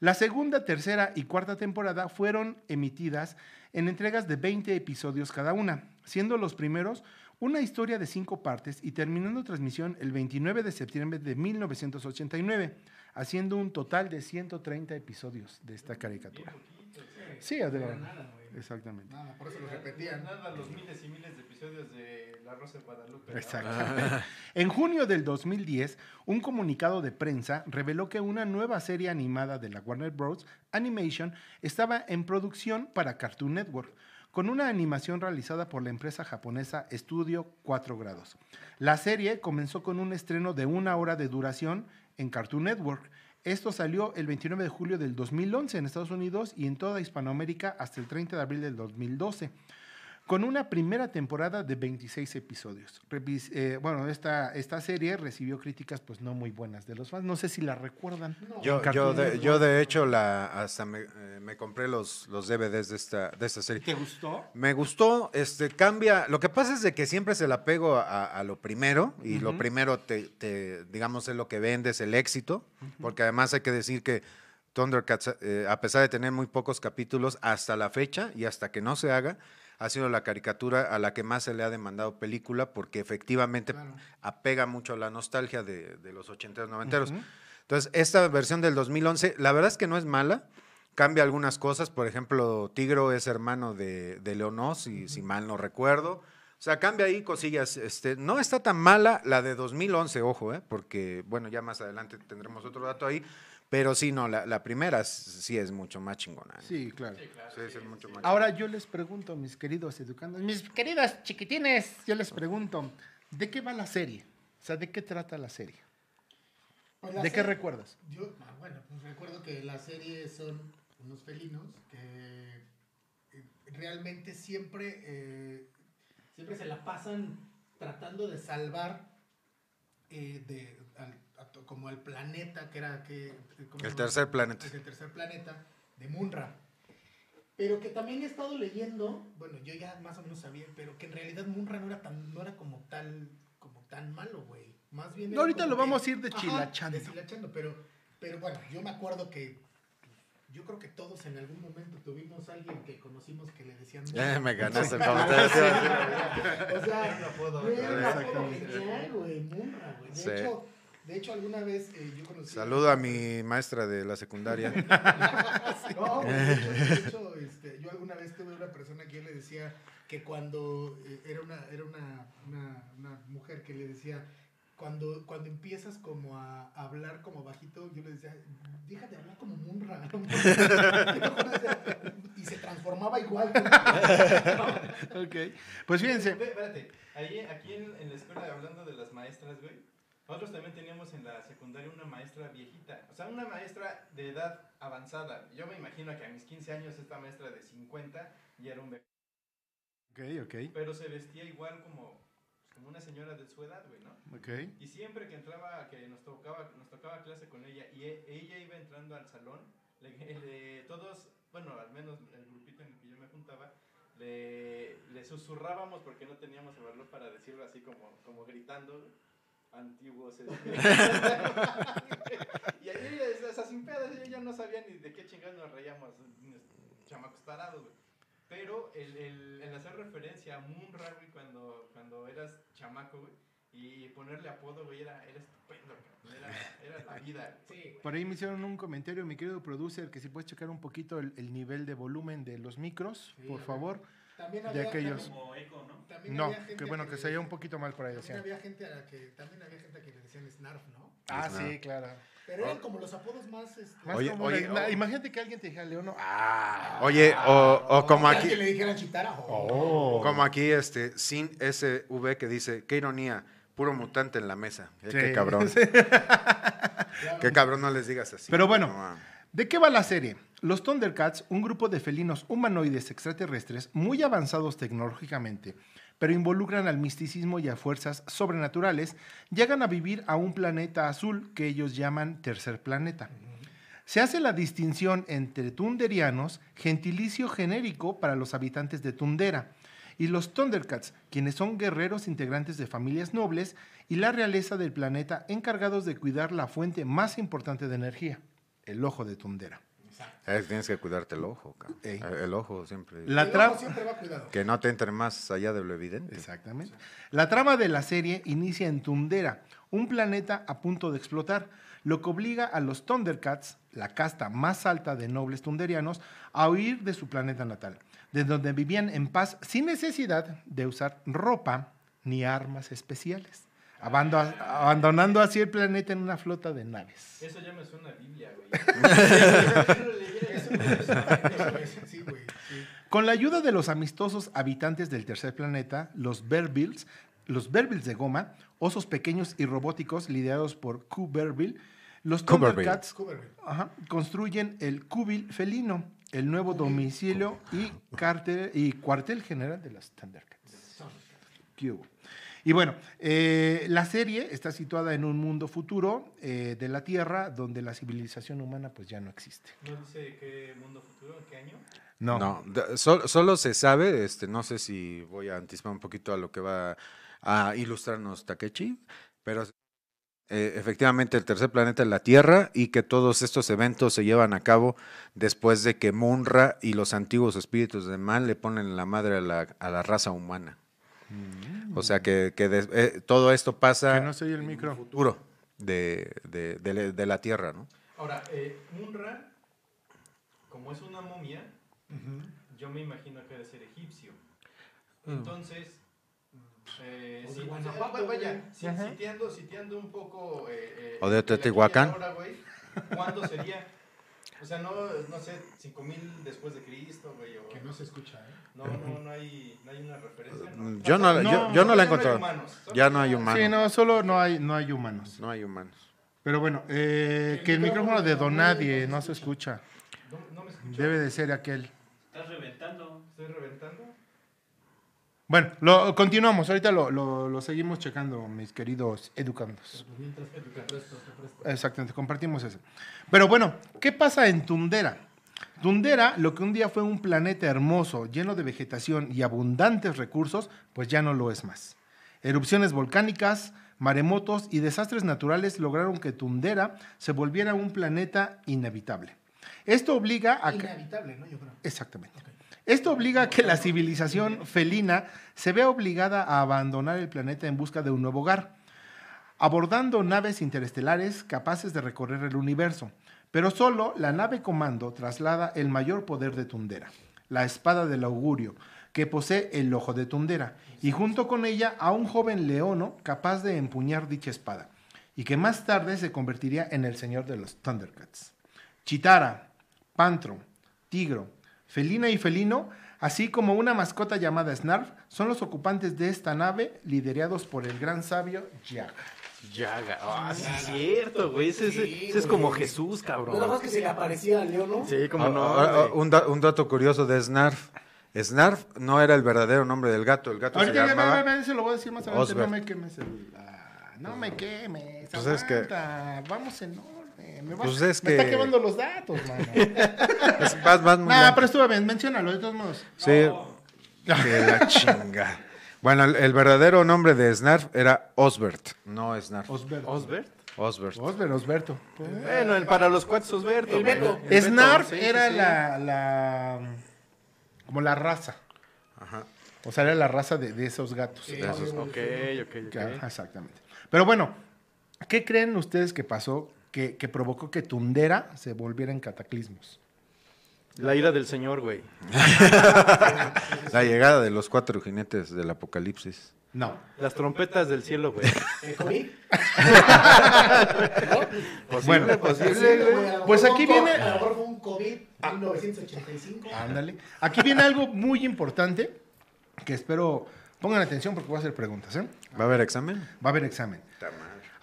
La segunda, tercera y cuarta temporada fueron emitidas en entregas de 20 episodios cada una, siendo los primeros una historia de cinco partes y terminando transmisión el 29 de septiembre de 1989, haciendo un total de 130 episodios de esta caricatura. Sí, adelante. Exactamente. Nada, por eso los repetían. Nada, los miles y miles de episodios de La Rosa de Guadalupe. ¿no? Exactamente. En junio del 2010, un comunicado de prensa reveló que una nueva serie animada de la Warner Bros. Animation estaba en producción para Cartoon Network, con una animación realizada por la empresa japonesa Studio 4 Grados. La serie comenzó con un estreno de una hora de duración en Cartoon Network. Esto salió el 29 de julio del 2011 en Estados Unidos y en toda Hispanoamérica hasta el 30 de abril del 2012 con una primera temporada de 26 episodios. Revis- eh, bueno, esta, esta serie recibió críticas pues no muy buenas de los fans. No sé si la recuerdan. Yo, yo, de, yo de hecho la hasta me, eh, me compré los, los DVDs de esta, de esta serie. ¿Te gustó? Me gustó, este cambia. Lo que pasa es de que siempre se la pego a, a lo primero y lo primero te, te, digamos, es lo que vende, es el éxito, porque además hay que decir que Thundercats, eh, a pesar de tener muy pocos capítulos hasta la fecha y hasta que no se haga, ha sido la caricatura a la que más se le ha demandado película porque efectivamente apega mucho a la nostalgia de, de los 80 noventeros. Entonces, esta versión del 2011, la verdad es que no es mala. Cambia algunas cosas, por ejemplo, Tigro es hermano de, de Leonós, si, si mal no recuerdo. O sea, cambia ahí cosillas. Este, no está tan mala la de 2011, ojo, ¿eh? porque, bueno, ya más adelante tendremos otro dato ahí. Pero sí, no, la, la primera sí es mucho más chingona. ¿eh? Sí, claro. Sí, es mucho más Ahora yo les pregunto, mis queridos educandos, mis queridas chiquitines, yo les pregunto, ¿de qué va la serie? O sea, ¿de qué trata la serie? Pues la ¿De qué recuerdas? Yo, ah, bueno, pues recuerdo que la serie son unos felinos que eh, realmente siempre, eh, siempre se la pasan tratando de salvar eh, de, al- como al planeta que era que ¿cómo se El tercer planeta. Es el tercer planeta de Munra. Pero que también he estado leyendo, bueno, yo ya más o menos sabía, pero que en realidad Munra no era tan, no era como tal, como tan malo, güey. Más bien. era Ahorita lo que- vamos a ir Ajá, deshilachando. deshilachando, pero, pero bueno, yo me acuerdo que yo creo que todos en algún momento tuvimos a alguien que conocimos que le decían. Eh, me ganaste el comentario. O sea, güey, era un apodo Exactamente. genial, güey, Munra, güey. De Sí. hecho, de hecho alguna vez eh, yo conocí. Saludo a mi maestra de la secundaria. No, de hecho, de hecho, este, yo alguna vez tuve una persona que yo le decía que cuando eh, era una era una, una, una mujer que le decía cuando cuando empiezas como a hablar como bajito, yo le decía, deja de hablar como Munra. y se transformaba igual. Ok. Pues fíjense, Espérate, ahí, aquí en, en la escuela, hablando de las maestras, güey, nosotros también teníamos en la secundaria una maestra viejita, o sea, una maestra de edad avanzada. Yo me imagino que a mis 15 años esta maestra de 50 ya era un bebé, ok, ok, pero se vestía igual como, como una señora de su edad, güey, ¿no? ok. Y siempre que entraba, que nos tocaba, nos tocaba clase con ella y e- ella iba entrando al salón, le, le- todos, bueno, al menos el grupito en el que yo me juntaba, le, le susurrábamos porque no teníamos el valor para decirlo así como, como gritando, antiguos. este. y ahí o sea, sin pedos, ella ya no sabía ni de qué chingados nos reíamos, chamacos tarados, güey. Pero el, el, el hacer referencia a Munra, güey, cuando, cuando eras chamaco, güey, y ponerle apodo, güey, era, era estupendo. Era, era la vida. güey. Sí, güey. Por ahí me hicieron un comentario, mi querido producer, que si puedes checar un poquito el, el nivel de volumen de los micros, Sí, por favor. También de había, aquellos. También, Como eco, ¿no? también No, había gente que bueno, que se oía un poquito mal por ahí. También había gente a la que también había gente a que le decían Snarf, ¿no? Ah, Snarf. sí, claro. Pero eran como los apodos más este, Más Oye, oh. Imagínate que alguien te dijera Leono. Ah. Oye, o, o como que aquí, le dijeran chitara. Oh. como aquí, este, sin SV que dice, qué ironía, puro mutante en la mesa. Eh, Sí. Qué cabrón. Claro. Qué cabrón no les digas así. Pero bueno. No, ah. ¿De qué va la serie? Los Thundercats, un grupo de felinos humanoides extraterrestres muy avanzados tecnológicamente, pero involucran al misticismo y a fuerzas sobrenaturales, llegan a vivir a un planeta azul que ellos llaman tercer planeta. Se hace la distinción entre tunderianos, gentilicio genérico para los habitantes de Tundera, y los Thundercats, quienes son guerreros integrantes de familias nobles y la realeza del planeta encargados de cuidar la fuente más importante de energía, el ojo de Tundera. Eh, tienes que cuidarte el ojo, cabrón. Eh, El ojo siempre. La El trama... ojo siempre va cuidado. Que no te entre más allá de lo evidente. Exactamente. La trama de la serie inicia en Tundera, un planeta a punto de explotar, lo que obliga a los Thundercats, la casta más alta de nobles tunderianos, a huir de su planeta natal, de donde vivían en paz sin necesidad de usar ropa ni armas especiales, abandonando así el planeta en una flota de naves. Eso ya me suena a Biblia, güey. Sí, güey. sí. Con la ayuda de los amistosos habitantes del tercer planeta, los Bearbills, los Bearbills de goma, osos pequeños y robóticos liderados por Q Bearbill, los. Thundercats ajá, construyen el Cubil felino, el nuevo domicilio y, cuartel general de los Thundercats. ¿Qué hubo? Y bueno, eh, la serie está situada en un mundo futuro eh, de la Tierra donde la civilización humana pues ya no existe. ¿No dice qué mundo futuro, en qué año? No. No, de- sol- solo se sabe, este, no sé si voy a anticipar un poquito a lo que va a ilustrarnos Takechi, pero eh, efectivamente el tercer planeta es la Tierra y que todos estos eventos se llevan a cabo después de que Munra y los antiguos espíritus de mal le ponen la madre a la, a la raza humana. O sea que, que des- eh, todo esto pasa Que no se oye el en micro. el futuro de, de- de la- de la Tierra, ¿no? Ahora, eh, Munra, como es una momia, yo me imagino que debe ser egipcio. Entonces, eh, O de si- Guanajuato, vaya, si- sitiando, sitiando un poco... eh, eh, O de Teotihuacán. ahora, güey, ¿Cuándo sería? O sea, no, no sé, 5000 después de Cristo, güey. O, Que no se escucha, ¿eh? no, no, no hay, no hay una referencia. ¿no? Yo no, No, yo, yo no la he ya no hay encontrado. Ya no hay humanos. Sí, no, solo no hay, no hay humanos. No hay humanos. Pero bueno, eh, que el micrófono de Donadie no se escucha. No, no me escucho. Debe de ser aquel. Estás reventando. ¿Estoy reventando? Bueno, lo continuamos. Ahorita lo, lo- lo seguimos checando, mis queridos educandos. Mientras que te presto, te presto. Exactamente, compartimos eso. Pero bueno, ¿qué pasa en Tundera? Tundera, lo que un día fue un planeta hermoso, lleno de vegetación y abundantes recursos, pues ya no lo es más. Erupciones volcánicas, maremotos y desastres naturales lograron que Tundera se volviera un planeta inhabitable. Esto obliga a... que- Inhabitable, ¿no? Yo creo. Exactamente. Esto obliga a que la civilización felina se vea obligada a abandonar el planeta en busca de un nuevo hogar, abordando naves interestelares capaces de recorrer el universo. Pero solo la nave comando traslada el mayor poder de Tundera, la espada del augurio, que posee el ojo de Tundera, y junto con ella a un joven leono capaz de empuñar dicha espada, y que más tarde se convertiría en el señor de los Thundercats. Chitara, Pantro, Tigro, Felina y Felino, así como una mascota llamada Snarf, son los ocupantes de esta nave liderados por el gran sabio Yaga. Yaga. Ah, sí, es cierto, güey. Ese, ese- Sí, ese es como. Jesús, cabrón. Nada más que se le aparecía a Leo, ¿no? Sí, como Ah, no. ah, ah, un, da- un dato curioso de Snarf. Snarf no era el verdadero nombre del gato. El gato Ahorita se ya, llamaba... ve, ve, ve, se lo voy a decir más adelante. Osbert. No me quemes el... ah, no me quemes. Pues es que- Vamos en orden. Me, vas- Pues es me está que- quemando los datos, mano. Es más- más- nah, pero estuvo bien. Menciónalo, de todos modos. Sí. Que la chinga. Bueno, el, el verdadero nombre de Snarf era Osbert, no Snarf. Osberto. ¿Osbert? Osbert. Osbert, Osberto. Bueno, el- para los cuates Osberto. El güey. Beto. El Beto, Snarf sí, sí, era sí. La, la... Como la raza. Ajá. O sea, era la raza de, de esos gatos. De esos. Ok, ok, ok. ajá, exactamente. Pero bueno, ¿qué creen ustedes que pasó que, que provocó que Tundera se volviera en cataclismos? La ira del Señor, güey. La llegada de los cuatro jinetes del apocalipsis. No. Las trompetas del cielo, güey. ¿El COVID? Bueno, posible, güey. Pues aquí viene- A lo mejor fue un COVID 1985. ándale. Aquí viene algo muy importante que espero pongan atención porque voy a hacer preguntas. ¿eh? ¿Va a haber examen? Va a haber examen.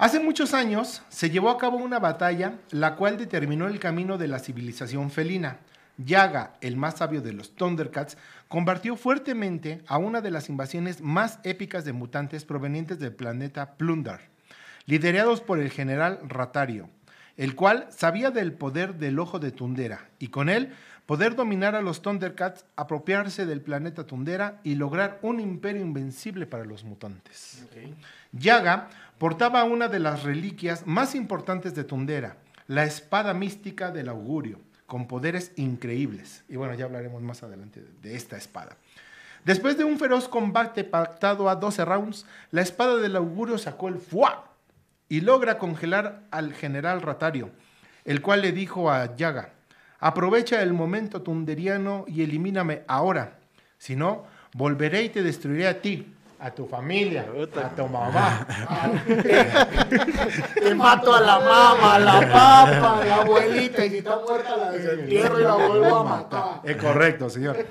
Hace muchos años se llevó a cabo una batalla la cual determinó el camino de la civilización felina. Yaga, el más sabio de los Thundercats, combatió fuertemente a una de las invasiones más épicas de mutantes provenientes del planeta Plundar, liderados por el general Ratario, el cual sabía del poder del ojo de Tundera y con él poder dominar a los Thundercats, apropiarse del planeta Tundera y lograr un imperio invencible para los mutantes. Yaga portaba una de las reliquias más importantes de Tundera, la espada mística del augurio, con poderes increíbles. Y bueno, ya hablaremos más adelante de, de esta espada. Después de un feroz combate pactado a 12 rounds, la espada del augurio sacó el fuá y logra congelar al general Ratario, el cual le dijo a Yaga, aprovecha el momento tunderiano y elimíname ahora, si no, volveré y te destruiré a ti, a tu familia, a tu mamá. Te mato a la mamá, a la papa, a la abuelita, y si está muerta la desentierro y la vuelvo a matar. Es correcto, señor.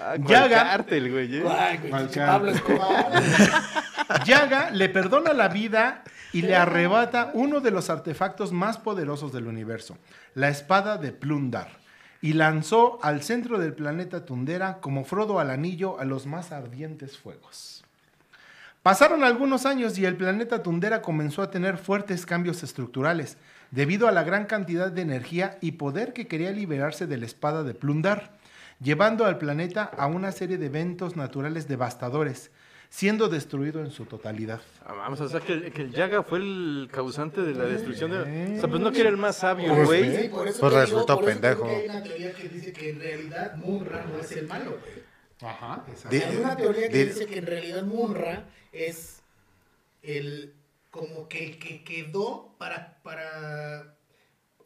Ah, ¿cuál Yaga. cártel, güey, eh? Yaga le perdona la vida y le arrebata uno de los artefactos más poderosos del universo, la espada de Plundar, y lanzó al centro del planeta Tundera como Frodo al anillo a los más ardientes fuegos. Pasaron algunos años y el planeta Tundera comenzó a tener fuertes cambios estructurales debido a la gran cantidad de energía y poder que quería liberarse de la espada de Plundar, llevando al planeta a una serie de eventos naturales devastadores, siendo destruido en su totalidad. Ah, Vamos, o sea que, el- que el Yaga fue el causante de la destrucción de... O sea, pues no que era el más sabio, Sí, güey. por eso Pues resultó digo pendejo. hay una teoría que dice que en realidad Munra no es el malo, güey. Ajá. Hay una teoría que di- dice que en realidad Munra es el como que el que quedó para para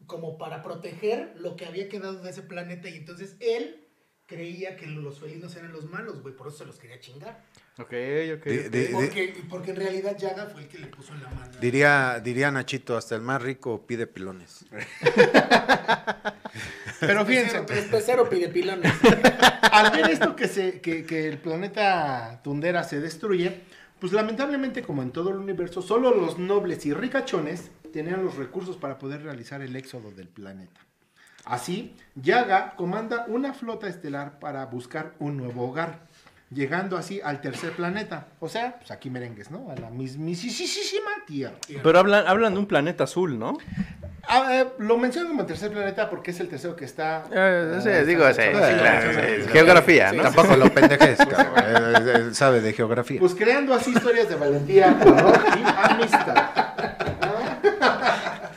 como para proteger lo que había quedado de ese planeta y entonces él creía que los felinos eran los malos, güey, por eso se los quería chingar. Ok, ok. Porque, porque en realidad Yaga fue el que le puso en la mano. Diría, diría Nachito, hasta el más rico pide pilones. Pero fíjense, Pecero, pecero pide pilones. al ver esto que, se, que, que el planeta Tundera se destruye, pues lamentablemente como en todo el universo, solo los nobles y ricachones tenían los recursos para poder realizar el éxodo del planeta. Así, Yaga comanda una flota estelar para buscar un nuevo hogar, llegando así al tercer planeta. O sea, pues aquí merengues, ¿no? A la mismísima Tierra. Pero hablan, hablan de un planeta azul, ¿no? Ah, eh, lo menciono como tercer planeta porque es el tercero que está... Eh, sí, ah, digo, sí, claro, sí, geografía, ¿no? Tampoco lo pendejes, él sabe de geografía. Pues creando así historias de valentía, y amistad.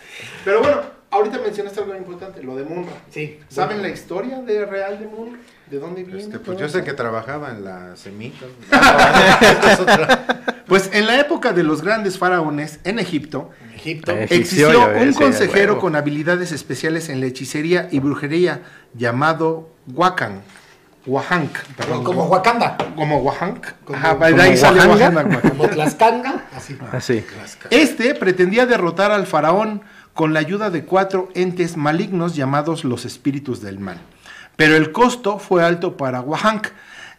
Pero bueno, ahorita mencionaste algo importante, lo de Munra. Sí. ¿Saben la historia de real de Munra? ¿De dónde viene? Este, pues yo sé eso? que trabajaba en la semita. Pues en la época de los grandes faraones en Egipto, En Egipto. Eh. Egipcio, existió un consejero con habilidades especiales en la hechicería y brujería llamado Wakan. Wahank, perdón. Como Wakanda. Como Wahank. Como- Ajá, de como ahí sale. Como Tlaxcanga. Así. Así. Este pretendía derrotar al faraón con la ayuda de cuatro entes malignos llamados los espíritus del mal. Pero el costo fue alto para Wahank,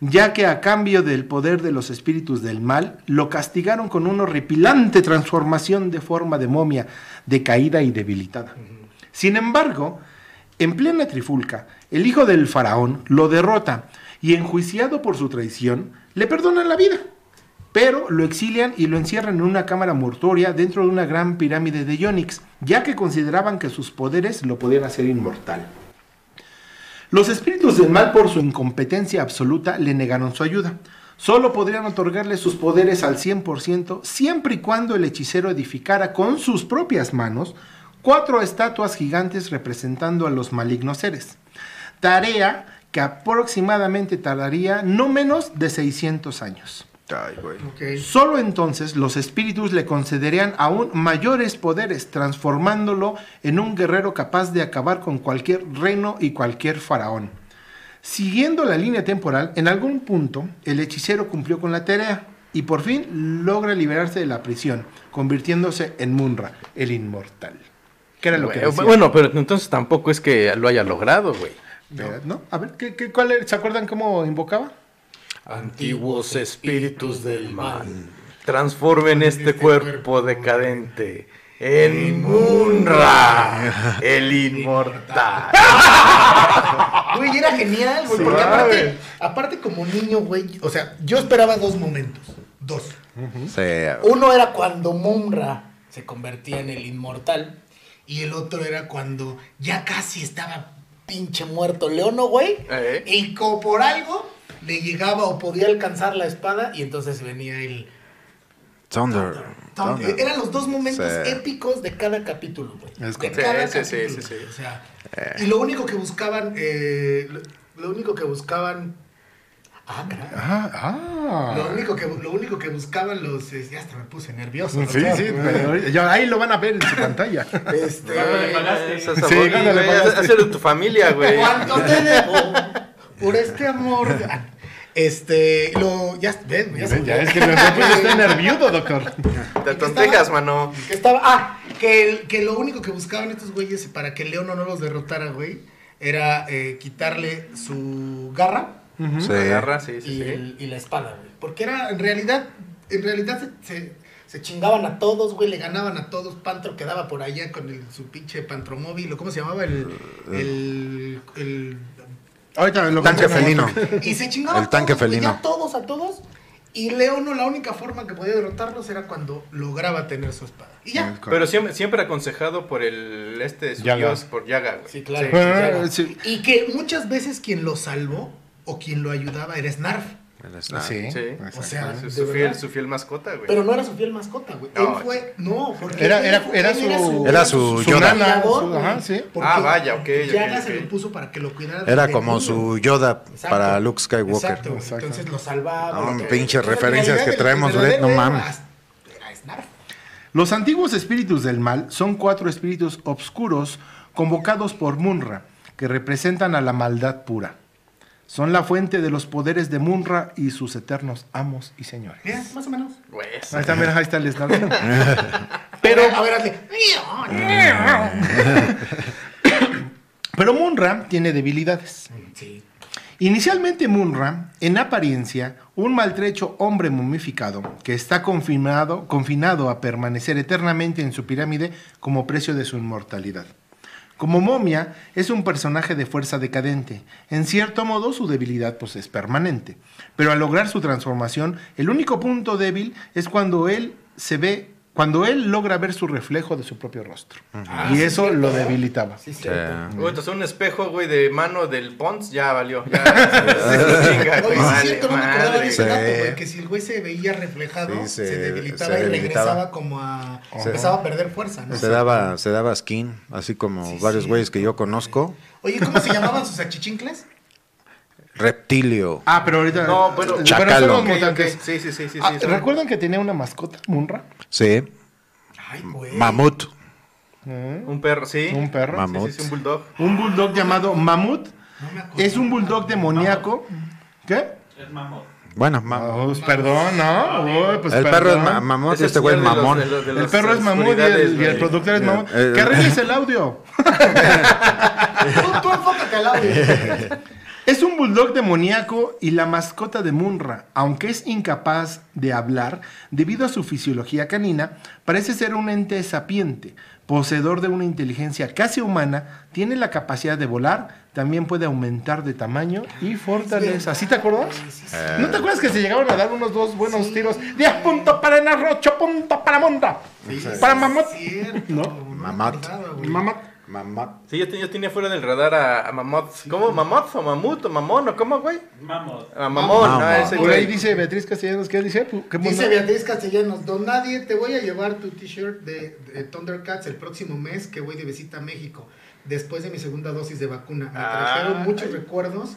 ya que a cambio del poder de los espíritus del mal, lo castigaron con una horripilante transformación de forma de momia, decaída y debilitada. Sin embargo, en plena trifulca, el hijo del faraón lo derrota y enjuiciado por su traición, le perdonan la vida. Pero lo exilian y lo encierran en una cámara mortuoria dentro de una gran pirámide de Yonix, ya que consideraban que sus poderes lo podían hacer inmortal. Los espíritus del mal, por su incompetencia absoluta, le negaron su ayuda. Solo podrían otorgarle sus poderes al 100% siempre y cuando el hechicero edificara con sus propias manos cuatro estatuas gigantes representando a los malignos seres. Tarea que aproximadamente tardaría no menos de 600 años. Ay, güey. Ok. Solo entonces los espíritus le concederían aún mayores poderes, transformándolo en un guerrero capaz de acabar con cualquier reino y cualquier faraón. Siguiendo la línea temporal, en algún punto el hechicero cumplió con la tarea y por fin logra liberarse de la prisión, convirtiéndose en Munra, el inmortal. ¿Qué era lo que Güey, decía? Bueno, pero entonces tampoco es que lo haya logrado, güey. ¿no? A ver, ¿qué, qué- cuál? ¿se acuerdan cómo invocaba? Antiguos espíritus del mal, Transformen este cuerpo decadente en Munra, el inmortal. Güey, era genial, güey. Porque aparte, aparte, como niño, güey. O sea, yo esperaba dos momentos. Dos. Sí. Uno era cuando Mumra se convertía en el inmortal. Y el otro era cuando ya casi estaba pinche muerto Leono, güey. Eh. Y como por algo le llegaba o podía alcanzar la espada. Y entonces venía el. Thunder. Tom- Thunder. Eran los dos momentos Sí. épicos de cada capítulo, güey. Es De cada Sí, sí, sí, capítulo, sí, sí. O sea, y lo único que buscaban, eh, lo, único que buscaban. Ah. Ah, ah. Lo único que, lo único que buscaban los. eh, ya hasta me puse nervioso. Sí, sí, pero ya ahí lo van a ver en su pantalla. Este. Sí, ¿cuándo le güey, pagaste? Hacer de tu familia, güey. ¿Cuánto te debo por este amor? Este. Lo. Ya, ves, ya, Ya es que nosotros está nervioso, doctor. Te tontejas, mano. Que estaba. Ah, que, el- que lo único que buscaban estos güeyes para que Leono no los derrotara, güey, era eh, quitarle su garra Sí. Agarra, sí, sí, y, sí. el- y la espada, güey. Porque era, en realidad, en realidad se, se, se chingaban a todos, güey, le ganaban a todos. Pantro quedaba por allá con el, su pinche pantromóvil, o cómo se llamaba, el, el, el- Ahorita lo Tanque felino. Y se chingaban El tanque todos, felino. ya todos a todos. Y Leono, la única forma que podía derrotarlos era cuando lograba tener su espada. Y ya. Pero siempre, siempre aconsejado por el este su Yaga. dios, por Yaga, güey. Sí, claro. Sí. sí, claro. Sí. Y que muchas veces quien lo salvó o quien lo ayudaba era Snarf. El snap. Sí. Sí. O sea, Su, fiel, su fiel mascota, güey. Pero no era su fiel mascota, güey. No, él fue. No, porque. Era- era- era su- Era su Su Yoda. nana, su- ajá, sí. Porque Ah, vaya, ok, Yaga ok. se lo puso para que lo cuidara. Era como niño. su Yoda Exacto. para Luke Skywalker. Exacto. Exacto. Entonces lo salvaba. No, pinches en referencias que traemos, güey, no mames. Era Snarf. Los antiguos espíritus del mal son cuatro espíritus obscuros convocados por Munra, que representan a la maldad pura. Son la fuente de los poderes de Munra y sus eternos amos y señores. Mira, más o menos. Güey, Ahí está, mira, ahí está el. Pero, a ver, hazle. Pero Munra tiene debilidades. Sí. Inicialmente Munra, en apariencia, un maltrecho hombre momificado que está confinado, confinado a permanecer eternamente en su pirámide como precio de su inmortalidad. Como momia, es un personaje de fuerza decadente. En cierto modo, su debilidad pues, es permanente. Pero al lograr su transformación, el único punto débil es cuando él se ve, cuando él logra ver su reflejo de su propio rostro. y eso lo debilitaba. Sí, sí. Güey, entonces un espejo, güey, de mano del Pons, ya valió. Ya chinga, Oye, sí cierto, no me acordaba de ese Sí. dato, güey, que si el güey se veía reflejado, Sí, se, se- debilitaba se y debilitaba. regresaba como a... Empezaba a perder fuerza, ¿no? Se daba, se daba skin, así como Sí, varios sí. güeyes que yo conozco. Oye, ¿cómo se llamaban sus achichincles? Reptilio. Ah, pero ahorita... No, pero- Chacalo. son los Ok, ok. mutantes. Sí, sí, sí, sí. Ah, sí, ¿Recuerdan que tenía una mascota, Munra? Sí. Ay, güey. Mamut. Un perro, sí. Un perro. Sí, Mamut. sí, sí, un bulldog. Un bulldog llamado Mamut. No me acuerdo. Es un bulldog demoníaco. ¿Qué? Bueno, ma- Ah, pues, perdón, ¿no? Pues, el perro es ma- mamut Es y el este güey es señor de los- mamón. de los- de El perro es mamut y el, y el productor es mamut. Eh, Que arregles el audio. Tú, tú enfócate al audio. Es un bulldog demoníaco y la mascota de Munra, aunque es incapaz de hablar debido a su fisiología canina, parece ser un ente sapiente, poseedor de una inteligencia casi humana, tiene la capacidad de volar, también puede aumentar de tamaño y fortaleza. ¿Sí te acuerdas? ¿No te acuerdas que se llegaron a dar unos dos buenos tiros? 10 puntos para Enarro, 8 puntos para Monta. para Mamut. Cierto, ¿No? me Mamut. Mamut. Sí, yo, yo tenía fuera del radar a, a Mamot. ¿Cómo? ¿Mamot o Mamut o Mamón o cómo, güey? Mamot. A Mamón, Mamut. ah, ese Por ahí dice Beatriz Castellanos, ¿qué dice? ¿Qué Dice mono? Beatriz Castellanos, don Nadie, te voy a llevar tu t-shirt de, de Thundercats el próximo mes que voy de visita a México, después de mi segunda dosis de vacuna. Me Ah. trajeron muchos recuerdos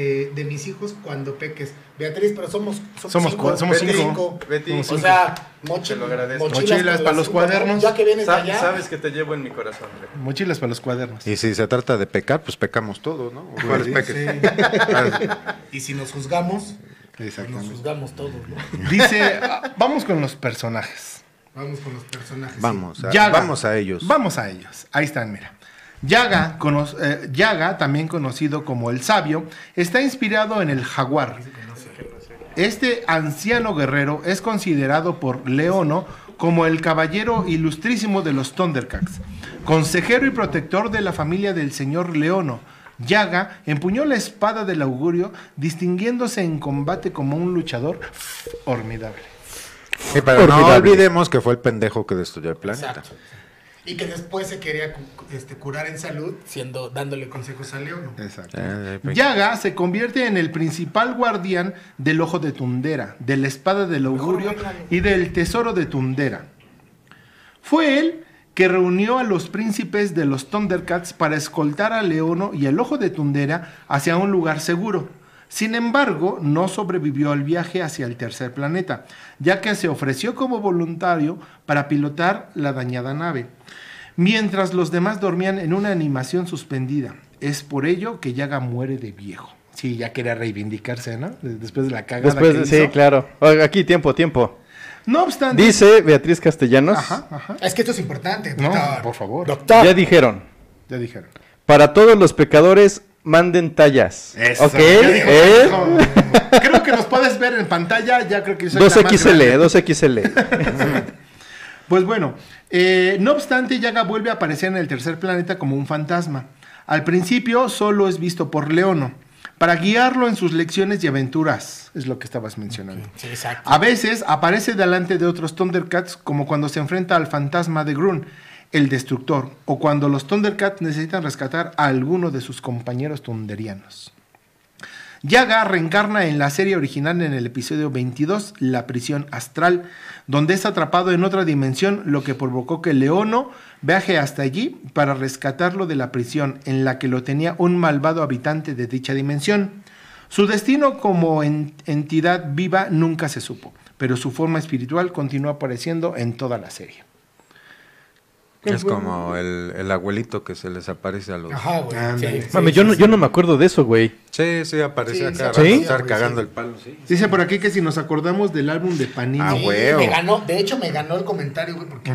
eh, de mis hijos cuando peques. Beatriz, pero somos, somos, Somos cinco. cua- somos Betty, cinco. Betty. Somos O cinco. sea, mochi- lo agradezco. Mochilas con para los cinco, cuadernos. Ya que vienes de Sa- allá. Sabes que te llevo en mi corazón. Mochilas para los cuadernos. Y si se trata de pecar, pues pecamos todos, ¿no? ¿Cuáles Sí, peques? sí. Y si nos juzgamos, pues nos juzgamos todos, ¿no? Dice, ah, vamos con los personajes. Vamos con los personajes. Vamos, a, vamos a ellos. Vamos a ellos. Ahí están, mira. Yaga, cono- eh, Yaga, también conocido como el sabio, está inspirado en el jaguar. Este anciano guerrero es considerado por Leono como el caballero ilustrísimo de los Thundercats, consejero y protector de la familia del señor Leono. Yaga empuñó la espada del augurio, distinguiéndose en combate como un luchador formidable. Sí, pero no olvidemos que fue el pendejo que destruyó el planeta. Exacto. Y que después se quería este, curar en salud, siendo dándole consejos a León. Exacto. Eh, Yaga se convierte en el principal guardián del ojo de Tundera, de la espada del augurio y del tesoro de Tundera. Fue él que reunió a los príncipes de los Thundercats para escoltar a Leono y el ojo de Tundera hacia un lugar seguro. Sin embargo, no sobrevivió al viaje hacia el tercer planeta, ya que se ofreció como voluntario para pilotar la dañada nave, mientras los demás dormían en una animación suspendida. Es por ello que Yaga muere de viejo. Sí, ya quería reivindicarse, ¿no? Después de la cagada Después, que de- sí, hizo. claro. Aquí, tiempo, tiempo. No obstante... Dice Beatriz Castellanos. Ajá, ajá. Es que esto es importante, No, doctor. por favor. Doctor. Ya dijeron. Ya dijeron. Para todos los pecadores, manden tallas. Eso, ok. ¿eh? no, Creo que nos puedes ver en pantalla. Ya creo que soy la más 2XL, grande. 2XL. Pues bueno, eh, no obstante, Yaga vuelve a aparecer en el tercer planeta como un fantasma. Al principio solo es visto por Leono, para guiarlo en sus lecciones y aventuras, es lo que estabas mencionando. Sí, exacto. A veces aparece delante de otros Thundercats, como cuando se enfrenta al fantasma de Grun, el destructor, o cuando los Thundercats necesitan rescatar a alguno de sus compañeros tunderianos. Yaga reencarna en la serie original en el episodio 22, La prisión astral, donde es atrapado en otra dimensión, lo que provocó que Leono viaje hasta allí para rescatarlo de la prisión en la que lo tenía un malvado habitante de dicha dimensión. Su destino como en- entidad viva nunca se supo, pero su forma espiritual continuó apareciendo en toda la serie. Es como el, el abuelito que se les aparece a los... Ajá, güey. Ándale. Sí, Mami, sí, yo, no, sí, yo no me acuerdo de eso, güey. Sí, sí, aparecía Sí, acá. sí, estar güey, cagando sí. el palo, sí. Dice por aquí que si nos acordamos del álbum de Panini. Ah, me ganó, de hecho me ganó el comentario, güey, porque,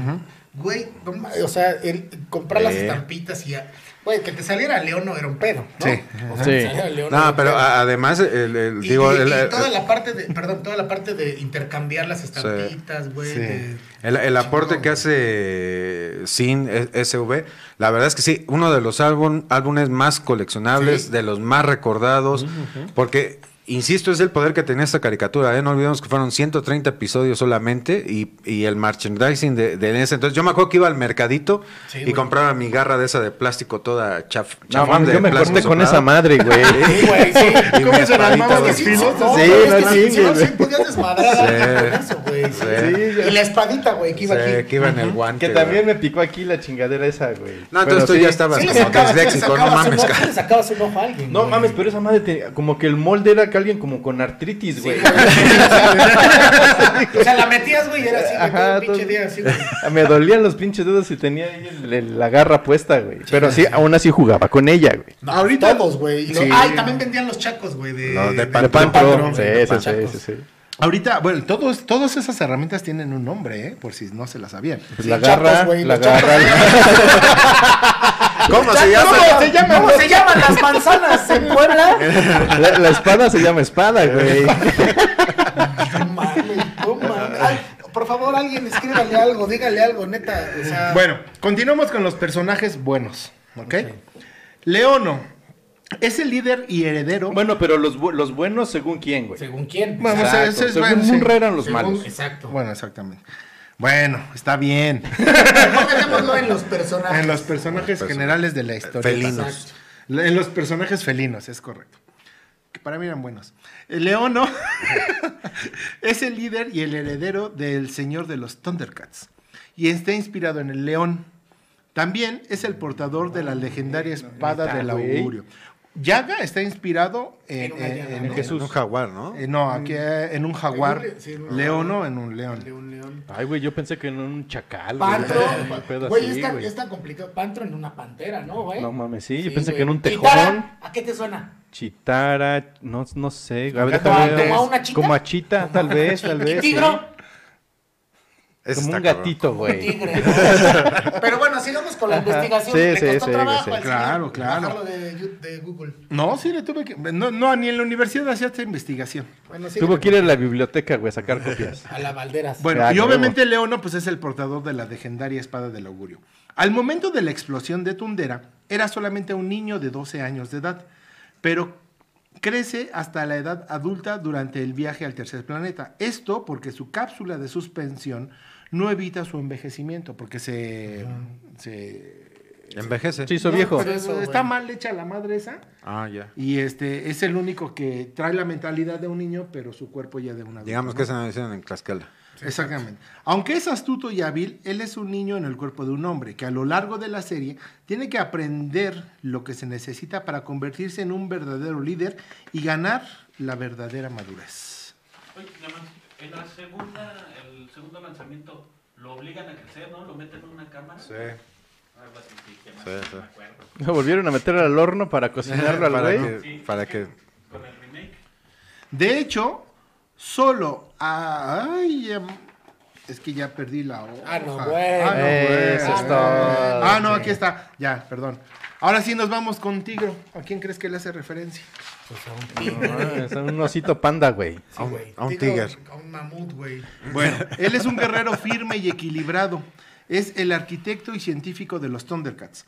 güey, no o sea, el, comprar las estampitas y, a- güey, que te saliera Leono era un pedo, ¿no? Sí. O sea, Sí. te saliera Leono era No, un pero además, el, el- Y, digo, y- el, y el- toda la parte de, perdón, toda la parte de intercambiar las estampitas, güey. Sí. el- el aporte Chingón, que hace Sin eh, SV, la verdad es que sí, uno de los álbum, álbumes más coleccionables, Sí. de los más recordados, porque, insisto, es el poder que tenía esta caricatura, ¿eh? no olvidemos que fueron 130 episodios solamente y, y el merchandising de, de ese entonces. Yo me acuerdo que iba al mercadito Sí, y güey. compraba mi garra de esa de plástico toda chaf, No, chafón mames, de yo me plástico corté con esa madre, güey. Sí, güey, sí. Y ¿Cómo se filos? No, Sí, no sí, sí, no, sí podías desmadrar Sí. con eso, güey. sí. Sí. Y la espadita, güey, que iba Sí, aquí. que iba en el guante. Que güey. también me picó aquí la chingadera esa, güey. No, entonces tú ya estabas como disléxico, no mames. No mames, pero esa madre como que el molde era que alguien como con artritis, güey. O sea, la metías, güey, y era así, güey, todo Ajá, el pinche todo- día así, güey. Me dolían los pinches dedos y tenía ahí el- el- la garra puesta, güey. Pero sí, aún así jugaba con ella, güey. No, Ahorita- todos, güey. Sí. Ay, también vendían los chacos, güey, de... Pantro, Sí, sí, sí, sí. Ahorita, bueno, todos, todas esas herramientas tienen un nombre, ¿eh? por si no se las sabían. Pues Sí, la garra, güey, la garra. ¿Cómo se llama? ¿Cómo se llaman? ¿Cómo se llaman las manzanas en Puebla? La, la espada se llama espada, güey. No mames, no mames. Ay, por favor, alguien escríbale algo, dígale algo, neta. O sea, Bueno, continuamos con los personajes buenos, ¿ok? Leono es el líder y heredero. Bueno, pero los, bu- los buenos según quién, güey. según quién. Vamos a Exacto. ese es Según bueno, sí. Munra eran los Según- malos. Exacto. Bueno, exactamente. Bueno, está bien. Dejémoslo en los personajes. en los personajes generales de la historia. Felinos. Exacto. En los personajes felinos, es correcto. Que para mí eran buenos. El Leono es el líder y el heredero del señor de los Thundercats. Y está inspirado en el león. También es el portador de la legendaria espada del augurio. Yaga está inspirado en, En una en- llaga, en- ¿no? Jesús. Un jaguar, ¿no? eh, no, aquí eh, en un jaguar. En un le- sí, en un Leono en un león. De un león. Ay, güey, yo pensé que en un chacal. güey. Pantro. Güey, así, es, tan- güey. es tan complicado. Pantro en una pantera, ¿no, güey? No mames, sí, yo pensé güey. que en un Chitara, tejón. ¿A qué te suena? Chitara, no, no sé. A ver, ¿Como a- ver. como a una chita? Como a chita, tal vez, tal ¿Y vez. tigro? Ese Como un gatito, güey. Tigre. Pero bueno, sigamos con la investigación. Sí, sí, costó sí, trabajo sí. Claro, señor claro. de, de Google. No, sí, le tuve que. No, no, ni en la universidad hacía esta investigación. Bueno, sí. Tuvo que ir a la biblioteca, güey, a sacar copias. A la Valderas. Bueno, Ah, y obviamente Leono, pues es el portador de la legendaria espada del augurio. Al momento de la explosión de Tundera, era solamente un niño de 12 años de edad, pero crece hasta la edad adulta durante el viaje al tercer planeta. Esto porque su cápsula de suspensión no evita su envejecimiento, porque se... se Envejece. Se hizo No, viejo. pero eso, está mal hecha la madre esa. Ah, ya. Y este es el único que trae la mentalidad de un niño, pero su cuerpo ya de un adulto. Digamos que me hicieron en Tlaxcala. Exactamente. Aunque es astuto y hábil, él es un niño en el cuerpo de un hombre que a lo largo de la serie tiene que aprender lo que se necesita para convertirse en un verdadero líder y ganar la verdadera madurez. Más, en la segunda, el segundo lanzamiento, lo obligan a crecer, ¿no? Lo meten en una cámara. Sí. Algo así, sí, que más Sí, no sí. me acuerdo. Lo volvieron a meter al horno para cocinarlo al para, güey. que, para que. Con el remake. De hecho, solo a... Ay, em, es que ya perdí la hoja. Ah, no, Ah, bueno. no, Eso es todo. Ah, no, aquí está. Ya, perdón. Ahora sí nos vamos con Tigro. ¿A quién crees que le hace referencia? Pues a un tigre. Es un osito panda, güey. Sí, güey. a un Tigre, tigre. A un mamut, güey. Bueno, él es un guerrero firme y equilibrado. Es el arquitecto y científico de los Thundercats.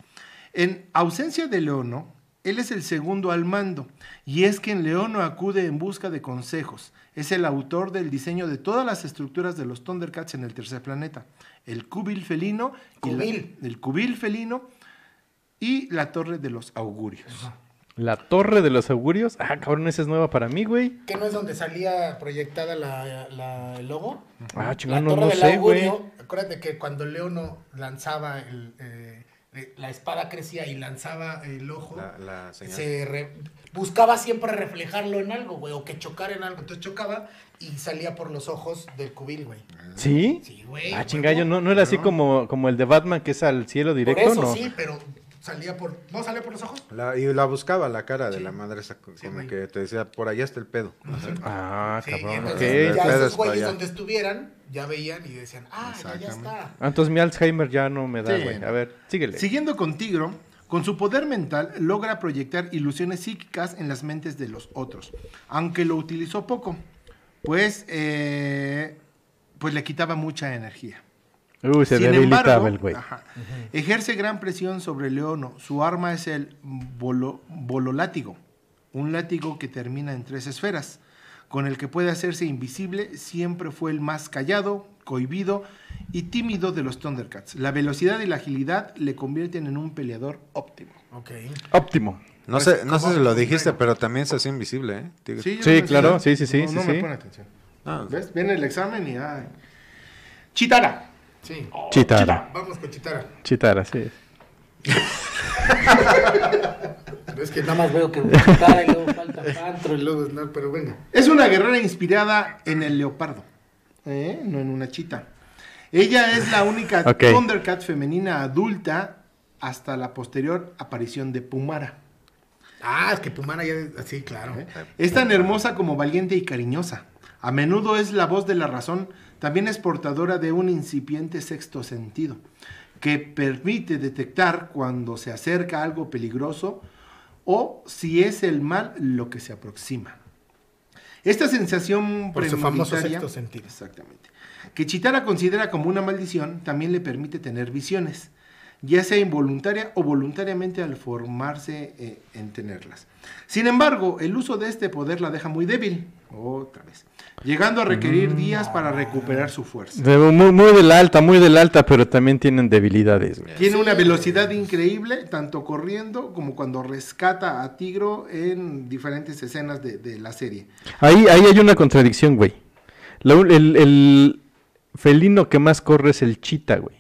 En ausencia de Leono, él es el segundo al mando. Y es que en Leono acude en busca de consejos. Es el autor del diseño de todas las estructuras de los Thundercats en el tercer planeta. El cubil felino. y la- el cubil felino y la torre de los augurios. La torre de los augurios. Ah, cabrón, esa es nueva para mí, güey. ¿Qué no es donde salía proyectada la, la- el logo? Ah, chingón, no, no sé, güey. Acuérdate que cuando Leono lanzaba el, eh, eh, la espada crecía y lanzaba el ojo, La, la señal. se re- buscaba siempre reflejarlo en algo, güey, o que chocara en algo. Entonces chocaba y salía por los ojos del cubil, güey. ¿Sí? Sí, güey. Ah, chingallo, ¿no, no era así como, como el de Batman que es al cielo Por directo, eso no? sí, pero salía por... ¿No salía por los ojos? La- y la buscaba la cara de la madre esa, co- Sí, como güey. que te decía, por allá está el pedo. Ah, Sí, cabrón, entonces ya esos güeyes allá. donde estuvieran, ya veían y decían, ah, ya, está. Ah, entonces mi Alzheimer ya no me da, Sí. güey. A ver, síguele. Siguiendo con Tigro, con su poder mental logra proyectar ilusiones psíquicas en las mentes de los otros, aunque lo utilizó poco, pues, eh, pues le quitaba mucha energía. Uy, se Sin debilitaba embargo, el güey. ajá, ejerce gran presión sobre Leono. Su arma es el bolo, bololátigo, un látigo que termina en tres esferas, con el que puede hacerse invisible. Siempre fue el más callado, cohibido y tímido de los Thundercats. La velocidad y la agilidad le convierten en un peleador óptimo. Ok. Óptimo. No Pues, sé, no sé si lo dijiste, Bueno. pero también se hacía invisible, ¿eh? Sí, yo Sí, claro, sí, sí, sí, No, sí, no me pone atención. Ah, ¿Ves? Viene el examen y ay. Chitara. Sí. Chitara. Vamos con Chitara. Chitara, sí. Es que nada más veo que Chitara y luego falta Pantro y luego pero venga. Es una guerrera inspirada en el leopardo, ¿eh? no en una chita. Ella es la única. Thundercat femenina adulta hasta la posterior aparición de Pumara. Ah, es que Pumara ya. Sí, claro. Es tan hermosa como valiente y cariñosa. A menudo es la voz de la razón, también es portadora de un incipiente sexto sentido, que permite detectar cuando se acerca algo peligroso o si es el mal lo que se aproxima. Esta sensación Por su famoso sexto sentido. Exactamente. Que Chitara considera como una maldición, también le permite tener visiones, ya sea involuntaria o voluntariamente al formarse eh, en tenerlas. Sin embargo, el uso de este poder la deja muy débil, otra vez, llegando a requerir días para recuperar su fuerza. De- muy, muy de la alta, muy de la alta, pero también tienen debilidades, güey. Tiene una velocidad increíble, tanto corriendo como cuando rescata a Tigro en diferentes escenas de, de la serie. Ahí, ahí hay una contradicción, güey. La el, el felino que más corre es el chita, güey.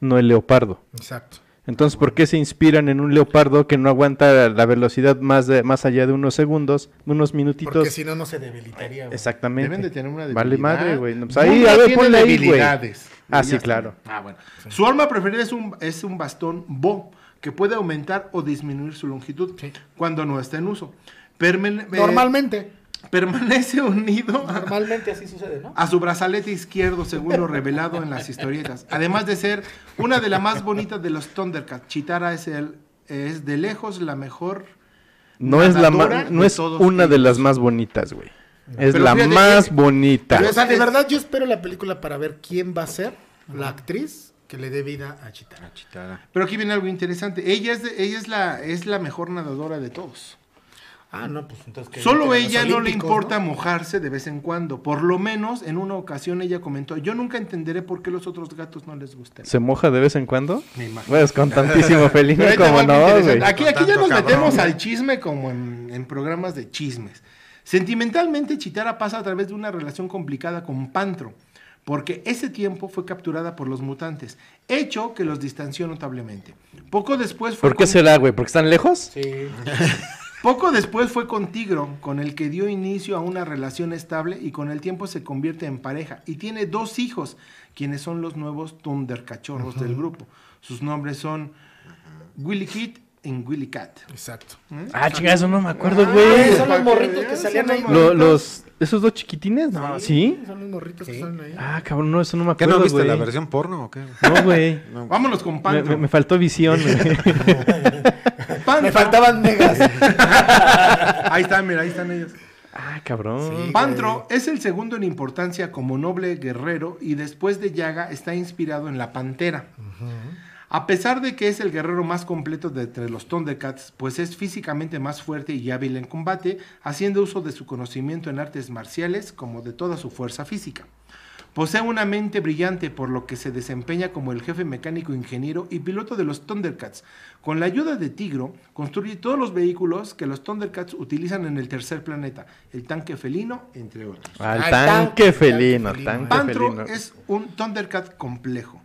No el leopardo. Exacto. Entonces, ¿por qué se inspiran en un leopardo que no aguanta la velocidad más, de, más allá de unos segundos, unos minutitos? Porque si no, no se debilitaría. güey. Exactamente. Deben de tener una Vale debilidad. madre, güey. No, pues ahí, a ver, ponle ahí, güey. debilidades. Ah, sí, claro. Ah, bueno. Su arma preferida es un, es un bastón Bo, que puede aumentar o disminuir su longitud Sí. cuando no está en uso. Permen- eh, Normalmente. Permanece unido a, Normalmente así sucede, ¿no? a su brazalete izquierdo, según lo revelado en las historietas. Además de ser una de las más bonitas de los Thundercats, Chitara es, el, es de lejos la mejor. No es, la ma- no es una de las más bonitas, güey. Es Pero la fíjate, más bonita. Pero, o sea, de verdad yo espero la película para ver quién va a ser la actriz que le dé vida a Chitara. Chitara. Pero aquí viene algo interesante. Ella es, de- ella es, la, es la mejor nadadora de todos. Ah, no, pues entonces que Solo ella no le importa ¿no? mojarse de vez en cuando. Por lo menos en una ocasión ella comentó, yo nunca entenderé por qué los otros gatos no les gustan. ¿Se moja de vez en cuando? Me imagino. Pues con tantísimo felino como no, güey. Aquí, aquí ya nos cabrón. metemos al chisme como en, en programas de chismes. Sentimentalmente, Chitara pasa a través de una relación complicada con Pantro, porque ese tiempo fue capturada por los mutantes, hecho que los distanció notablemente. Poco después fue ¿Por qué con- será, güey? ¿Porque están lejos? Sí. Poco después fue con Tigro, con el que dio inicio a una relación estable y con el tiempo se convierte en pareja y tiene dos hijos, quienes son los nuevos Thundercachorros del grupo. Sus nombres son Willy Kid y Willy Cat. Exacto. Ah, chinga, eso no me acuerdo, Ah, güey. son los morritos que salían ahí. Lo- los, ¿Esos dos chiquitines? No, ¿sí? Son los morritos que salen ahí. Ah, cabrón, no, eso no me ¿Qué acuerdo, no viste la versión porno o qué? No, güey. No. Vámonos con Me, Pantro. me- me faltó visión, güey. Pantro- Me faltaban megas. Ahí están, mira, ahí están ellos. Ah, cabrón. Pantro es el segundo en importancia como noble guerrero y después de Yaga está inspirado en la Pantera. A pesar de que es el guerrero más completo de entre los Thundercats, pues es físicamente más fuerte y hábil en combate, haciendo uso de su conocimiento en artes marciales como de toda su fuerza física. Posee una mente brillante, por lo que se desempeña como el jefe mecánico, ingeniero y piloto de los Thundercats. Con la ayuda de Tigro, construye todos los vehículos que los Thundercats utilizan en el tercer planeta, el tanque felino, entre otros. Al tanque tanque felino, felino. tanque Pantro felino. es un Thundercat complejo.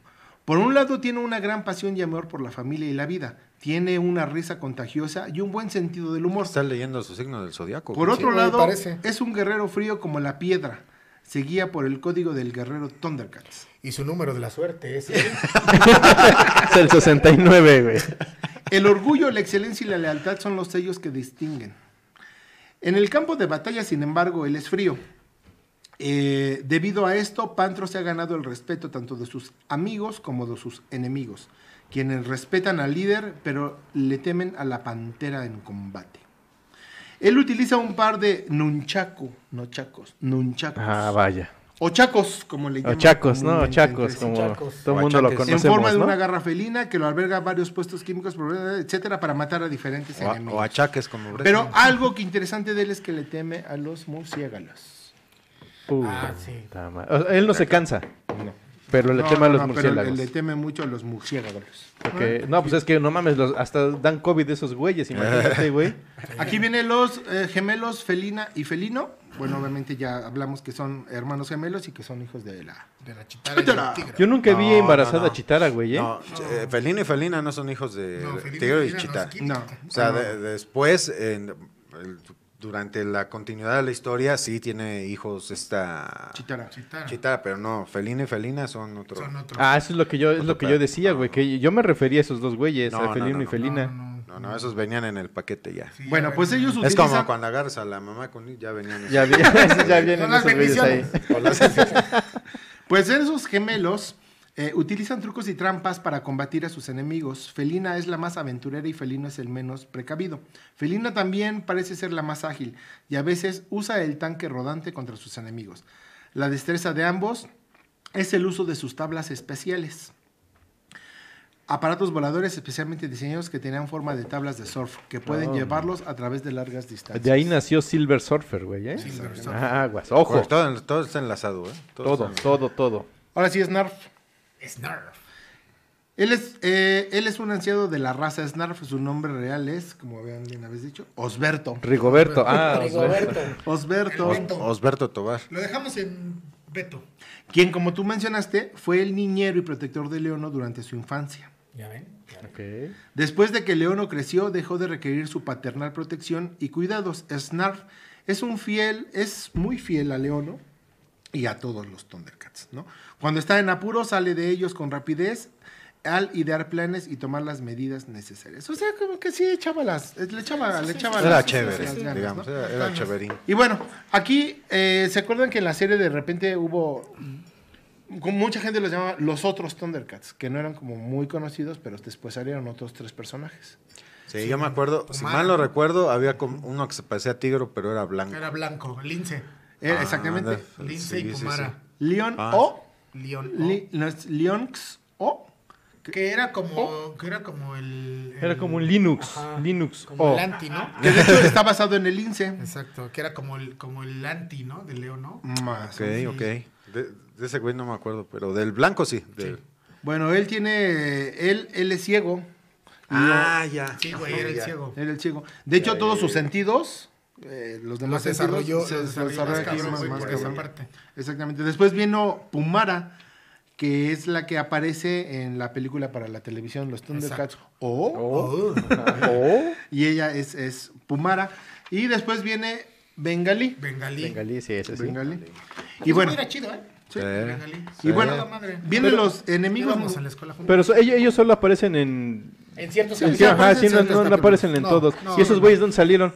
Por un lado tiene una gran pasión y amor por la familia y la vida. Tiene una risa contagiosa y un buen sentido del humor. Estás leyendo su signo del zodiaco. Por otro lado, parece. es un guerrero frío como la piedra. Se guía por el código del guerrero Thundercats. Y su número de la suerte es. Es el 69, güey. El orgullo, la excelencia y la lealtad son los sellos que distinguen. En el campo de batalla, sin embargo, él es frío. Eh, debido a esto, Pantro se ha ganado el respeto tanto de sus amigos como de sus enemigos, quienes respetan al líder, pero le temen a la pantera en combate. Él utiliza un par de nunchaku, no chacos, nunchacos. Ah, vaya. o chacos, como le O llaman. chacos, ¿no? O chacos, como chacos. todo el mundo lo Guachaques. En forma de ¿no? una garra felina que lo alberga varios puestos químicos, etcétera, para matar a diferentes O, a- enemigos. o achaques como. Pero algo que interesante de él es que le teme a los murciélagos. Ah, sí. O sea, él no se cansa, pero le No, teme a no, los no, murciélagos. Pero le teme mucho a los murciélagos. Porque- no, pues es que no mames, los- hasta dan COVID esos güeyes, imagínate, güey. Aquí vienen los eh, gemelos felina y felino. Bueno, obviamente ya hablamos que son hermanos gemelos y que son hijos de la... De la chitara y del tigre. Yo nunca vi No, embarazada no, no. a Chitara, güey, ¿eh? No, eh, Felino y Felina no son hijos de No, Tigre y Felina no. No. O sea, no. de- después, en- el- durante la continuidad de la historia, sí tiene hijos esta Chitara. Chitara. Chitara, pero no, Felino y Felina son otro. Son otros. Ah, eso es lo que yo, es lo que yo decía, güey, que yo me refería a esos dos güeyes, No, a no, Felino no, y. Felina. No, no, No, no, esos venían en el paquete ya. sí, Bueno, ya pues ellos Es utilizan... como cuando agarras a la mamá con ya venían. Ya, vi- ya vienen Son las esos güeyes ahí. bendiciones. Las- Pues esos gemelos eh, utilizan trucos y trampas para combatir a sus enemigos. Felina es la más aventurera y Felino es el menos precavido. Felina también parece ser la más ágil y a veces usa el tanque rodante contra sus enemigos. La destreza de ambos es el uso de sus tablas especiales. Aparatos voladores especialmente diseñados que tenían forma de tablas de surf, que pueden Oh. llevarlos a través de largas distancias. De ahí nació Silver Surfer, güey, ¿eh? Silver Surfer. Ah, aguas, ojo. Pues todo, todo está enlazado, ¿eh? Todo, está- todo, todo. Ahora sí, Snarf. Snarf. Él es, eh, él es un anciano de la raza Snarf. Su nombre real es, como habían bien habéis dicho, Osberto. Rigoberto, ah, Rigoberto. Osberto. Beto. Osberto Tobar. Lo dejamos en Beto. Quien, como tú mencionaste, fue el niñero y protector de Leono durante su infancia. Ya ven. ya ven. Después de que Leono creció, dejó de requerir su paternal protección y cuidados. Snarf es un fiel, es muy fiel a Leono y a todos los Thundercats, ¿no? Cuando está en apuro, sale de ellos con rapidez al idear planes y tomar las medidas necesarias. O sea, como que sí echaba las, le echaba, le echaba Era las, chévere, las ganas, digamos, ¿no? era, era chéverín. Y bueno, aquí, eh, ¿se acuerdan que en la serie de repente hubo, como mucha gente los llamaba los otros Thundercats, que no eran como muy conocidos, pero después salieron otros tres personajes. Sí, yo me acuerdo, si Omar. mal no recuerdo, había como uno que se parecía a Tigro, pero era blanco. Era blanco, lince. Eh, Ah, exactamente. Lince Sí, y sí, Pumara. sí. Leon Ah. O, León. Li- no, es Leonx O, Que era como, que era como el, Era el- como un Linux. Ajá, Linux. Como O. el anti, ¿no? que de hecho está basado en el lince. Exacto, que era como el, como el anti, ¿no? De Leo, ¿no? Más. Ok, ok. De, de ese güey no me acuerdo, pero del blanco sí. del- Bueno, él tiene, él, él es ciego. Ah, ya. Sí, güey, era el ciego. Él es ciego. De hecho, todos sus sentidos, eh, los demás Los desarrolló, se los desarrolló más aquí más- por esa parte. Exactamente. Después vino Pumara, que es la que aparece en la película para la televisión, Los Thundercats. O. Oh, Y ella es, es Pumara. Y después viene Bengali. Bengalí. Bengalí, sí, ese sí. Bengali. Y Y bueno, Era chido, ¿eh? Sí. Bengalí. y bueno, vienen los enemigos. Íbamos a la escuela juntos. Pero so- ellos, ellos solo aparecen en. En ciertos en- capítulos. ajá, sí, no, aparecen en No, todos. no, ¿Y esos no. güeyes dónde salieron?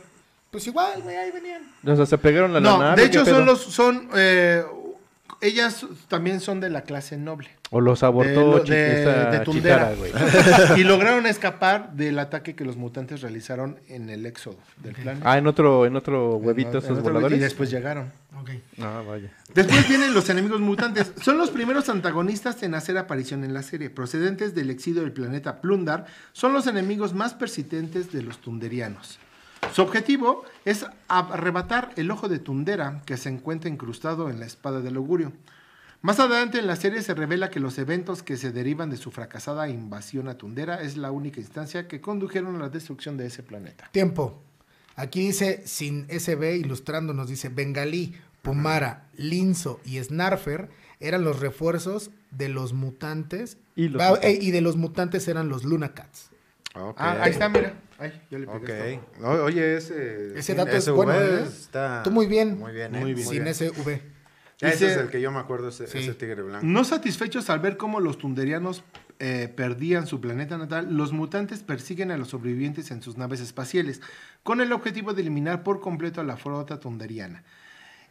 Pues igual, güey, ahí venían. O sea, se pegaron a la No, nave. de hecho ¿qué son los, son, eh, ellas también son de la clase noble. O los De, abortó de- esta de Tundera. Chitara, güey. y lograron escapar del ataque que los mutantes realizaron en el éxodo del plan. Ah, en otro, en otro huevito En esos otro- voladores. Y después llegaron. Ok. Ah, vaya. Después vienen los enemigos mutantes. Son los primeros antagonistas en hacer aparición en la serie. Procedentes del exilio del planeta Plundar, son los enemigos más persistentes de los tunderianos. Su objetivo es arrebatar el ojo de Tundera que se encuentra incrustado en la espada del augurio. Más adelante en la serie se revela que los eventos que se derivan de su fracasada invasión a Tundera es la única instancia que condujeron a la destrucción de ese planeta. Tiempo. Aquí dice, sin SB ilustrando, nos dice, Bengalí, Pumara, Linzo y Snarfer eran los refuerzos de los mutantes. Y los mutantes. eh, y de los mutantes eran los Lunacats. Ok. Ah, ahí está, mira. Ay, yo le pegué Ok. esto. O- Oye, ese. Ese dato es ese bueno, ¿eh? Está Tú muy bien. Muy bien, Muy ¿eh? bien. Sin SV. Ese Dice- es el que yo me acuerdo, ese, Sí. ese tigre blanco. No satisfechos al ver cómo los tunderianos eh, perdían su planeta natal, los mutantes persiguen a los sobrevivientes en sus naves espaciales, con el objetivo de eliminar por completo a la flota tunderiana.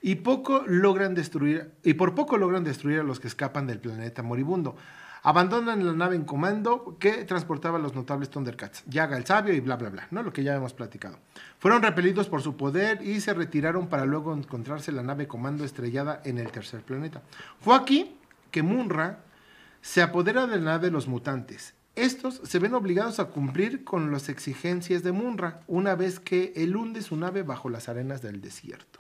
Y, poco logran destruir, y por poco logran destruir a los que escapan del planeta moribundo. Abandonan la nave en comando que transportaba a los notables Thundercats, Yaga el sabio y bla bla bla, ¿no? Lo que ya hemos platicado. Fueron repelidos por su poder y se retiraron para luego encontrarse la nave comando estrellada en el tercer planeta. Fue aquí que Munra se apodera de la nave de los mutantes. Estos se ven obligados a cumplir con las exigencias de Munra una vez que él hunde su nave bajo las arenas del desierto.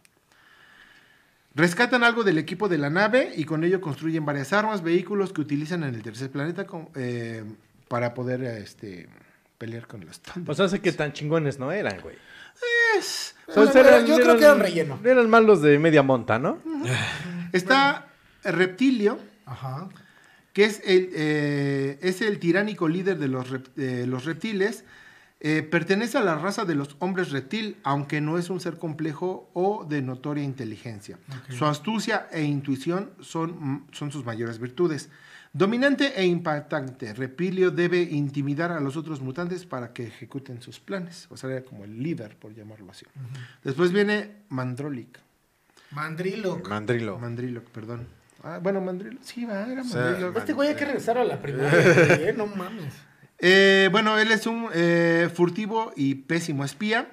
Rescatan algo del equipo de la nave y con ello construyen varias armas, vehículos que utilizan en el tercer planeta con- eh, para poder este, pelear con los O Thundercats. sea, sé que tan chingones no eran, güey. Es- O sea, Bueno, eran- yo creo que eran relleno. Eran malos de media monta, ¿no? Está Reptilio, Ajá. que es el, eh, es el tiránico líder de los, rep- los reptiles. Eh, pertenece a la raza de los hombres reptil, aunque no es un ser complejo o de notoria inteligencia. Su astucia e intuición son, mm, son sus mayores virtudes. Dominante e impactante, Reptilio debe intimidar a los otros mutantes para que ejecuten sus planes. O sea, era como el líder, por llamarlo así. Después viene Mandrolic. Mandriloc. Mandrilo. Mandriloc, perdón. Ah, bueno, Mandriloc. Sí, va, era O sea, Mandriloc. Este güey hay que regresar a la primaria, güey, ¿eh? No mames. Eh, bueno, él es un eh, furtivo y pésimo espía,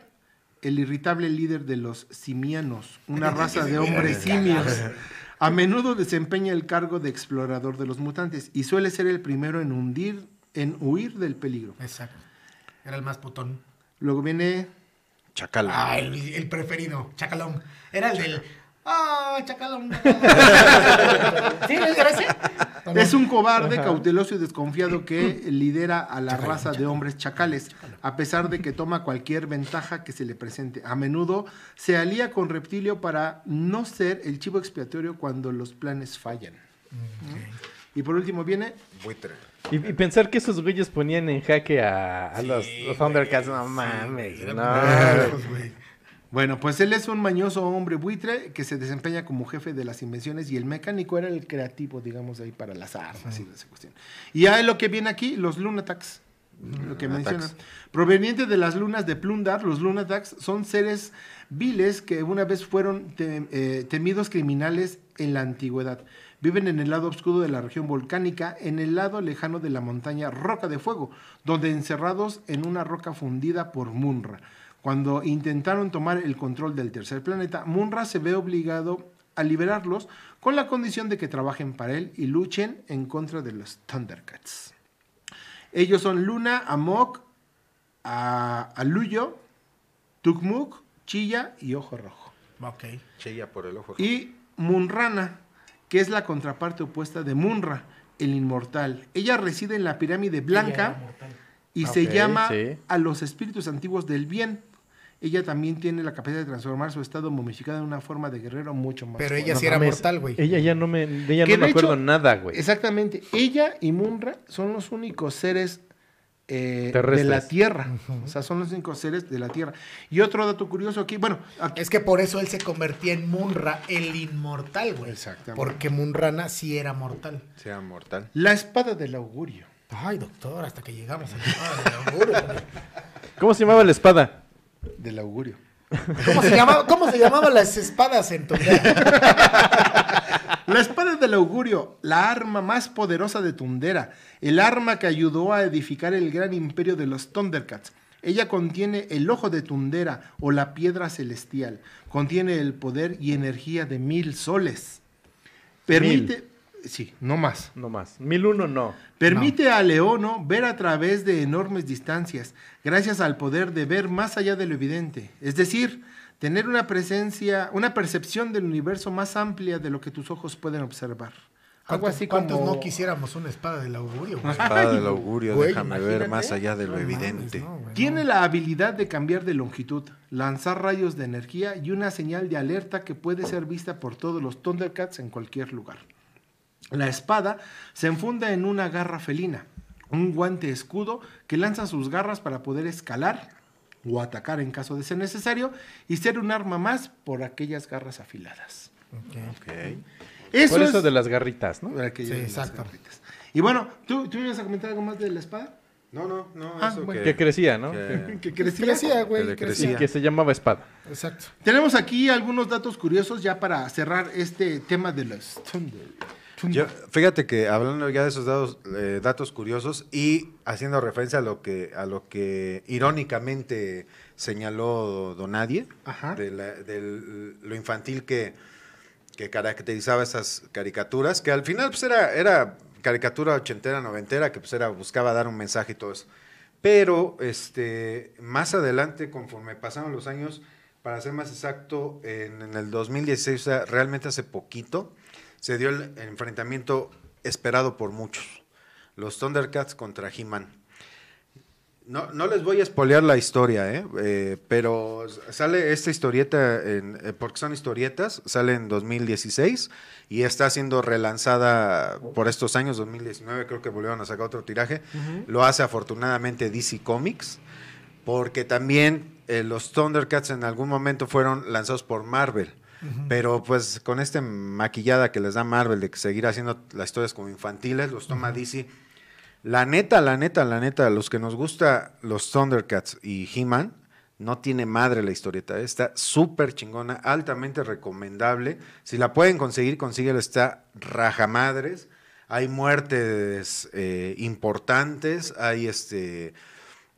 el irritable líder de los simianos, una raza de hombres simios. A menudo desempeña el cargo de explorador de los mutantes y suele ser el primero en hundir, en huir del peligro. Exacto. Era el más putón. Luego viene Chacal. Ah, el, el preferido. Chacalón. Era el del. Ah, chacalón. ¿Sí? ¿Era ese? Es un cobarde, cauteloso y desconfiado que lidera a la raza de hombres chacales, a pesar de que toma cualquier ventaja que se le presente. A menudo se alía con Reptilio para no ser el chivo expiatorio cuando los planes fallan. Y por último viene Buitre. Y, y pensar que esos güeyes ponían en jaque a, a los, los Thundercats, no mames, no. güey. Bueno, pues él es un mañoso hombre buitre que se desempeña como jefe de las invenciones y el mecánico era el creativo, digamos, ahí para las armas y esa cuestión. Y a lo que viene aquí, los Lunatax, lo que Lunatax. mencionan. Provenientes de las lunas de Plundar, los Lunatax son seres viles que una vez fueron te- eh, temidos criminales en la antigüedad. Viven en el lado oscuro de la región volcánica, en el lado lejano de la montaña Roca de Fuego, donde encerrados en una roca fundida por Munra. Cuando intentaron tomar el control del tercer planeta, Munra se ve obligado a liberarlos con la condición de que trabajen para él y luchen en contra de los Thundercats. Ellos son Luna, Amok, a- Aluyo, Tukmuk, Chilla y Ojo Rojo. Ok. Chilla por el ojo. Y Munrana, que es la contraparte opuesta de Munra, el inmortal. Ella reside en la pirámide blanca y se Ok, llama sí. a los espíritus antiguos del bien. Ella también tiene la capacidad de transformar su estado momificado en una forma de guerrero mucho más Pero ella sí era mames, mortal, güey. Ella ya no me, de ella Que no me acuerdo hecho, nada, güey. Exactamente. Ella y Munra son los únicos seres eh, de la Tierra. O sea, son los únicos seres de la Tierra. Y otro dato curioso aquí, bueno, aquí- Es que por eso él se convertía en Munra, el inmortal, güey. Exactamente. Porque Munrana sí era mortal. Sea mortal. la espada del augurio. Ay, doctor, hasta que llegamos a la augurio, güey. ¿Cómo se llamaba la espada? Del augurio. ¿Cómo se llamaba, cómo se llamaban las espadas en? La espada del augurio, la arma más poderosa de Tundera, el arma que ayudó a edificar el gran imperio de los Thundercats. Ella contiene el ojo de Tundera o la piedra celestial. Contiene el poder y energía de mil soles. Permite, sí, no más. No más. Mil uno no. Permite a Leono ver a través de enormes distancias, gracias al poder de ver más allá de lo evidente. Es decir, tener una presencia, una percepción del universo más amplia de lo que tus ojos pueden observar. Algo ¿Cuántos, así cuántos como... no quisiéramos una espada del augurio, güey? Espada del augurio, güey, déjame ver más allá de lo No mames, evidente. no, güey, Tiene no. la habilidad de cambiar de longitud, lanzar rayos de energía y una señal de alerta que puede ser vista por todos los Thundercats en cualquier lugar. La espada se enfunda en una garra felina, un guante escudo que lanza sus garras para poder escalar o atacar en caso de ser necesario y ser un arma más por aquellas garras afiladas. Ok. Eso Por es eso de las garritas, ¿no? Sí, exacto. garritas. Y bueno, ¿tú, ¿tú ibas a comentar algo más de la espada? No, no, no, Ah, eso bueno. Que crecía, ¿no? que- Que crecía. Güey, crecía. Que se llamaba espada. Exacto. Tenemos aquí algunos datos curiosos ya para cerrar este tema de los Thunder. Yo- fíjate que hablando ya de esos datos, eh, datos curiosos y haciendo referencia a lo que a lo que irónicamente señaló Donadie de, la- del- lo infantil que, que caracterizaba esas caricaturas, que al final pues era, era caricatura ochentera, noventera, que pues era, buscaba dar un mensaje y todo eso. Pero este, más adelante, conforme pasaron los años, para ser más exacto, en, en el 2016, o sea, realmente hace poquito, se dio el enfrentamiento esperado por muchos. Los Thundercats contra He-Man. No, no les voy a espolear la historia, ¿eh? Eh, pero sale esta historieta, en- eh, porque son historietas, sale en 2016 y está siendo relanzada por estos años, 2019 creo que volvieron a sacar otro tiraje. Lo hace afortunadamente DC Comics, porque también eh, los Thundercats en algún momento fueron lanzados por Marvel. Pero pues con esta maquillada que les da Marvel de seguir haciendo las historias como infantiles, los toma DC. La neta, la neta, la neta, los que nos gusta los Thundercats y He-Man, no tiene madre la historieta. Está súper chingona, altamente recomendable. Si la pueden conseguir, consíguela, está rajamadres. Hay muertes eh, importantes, hay este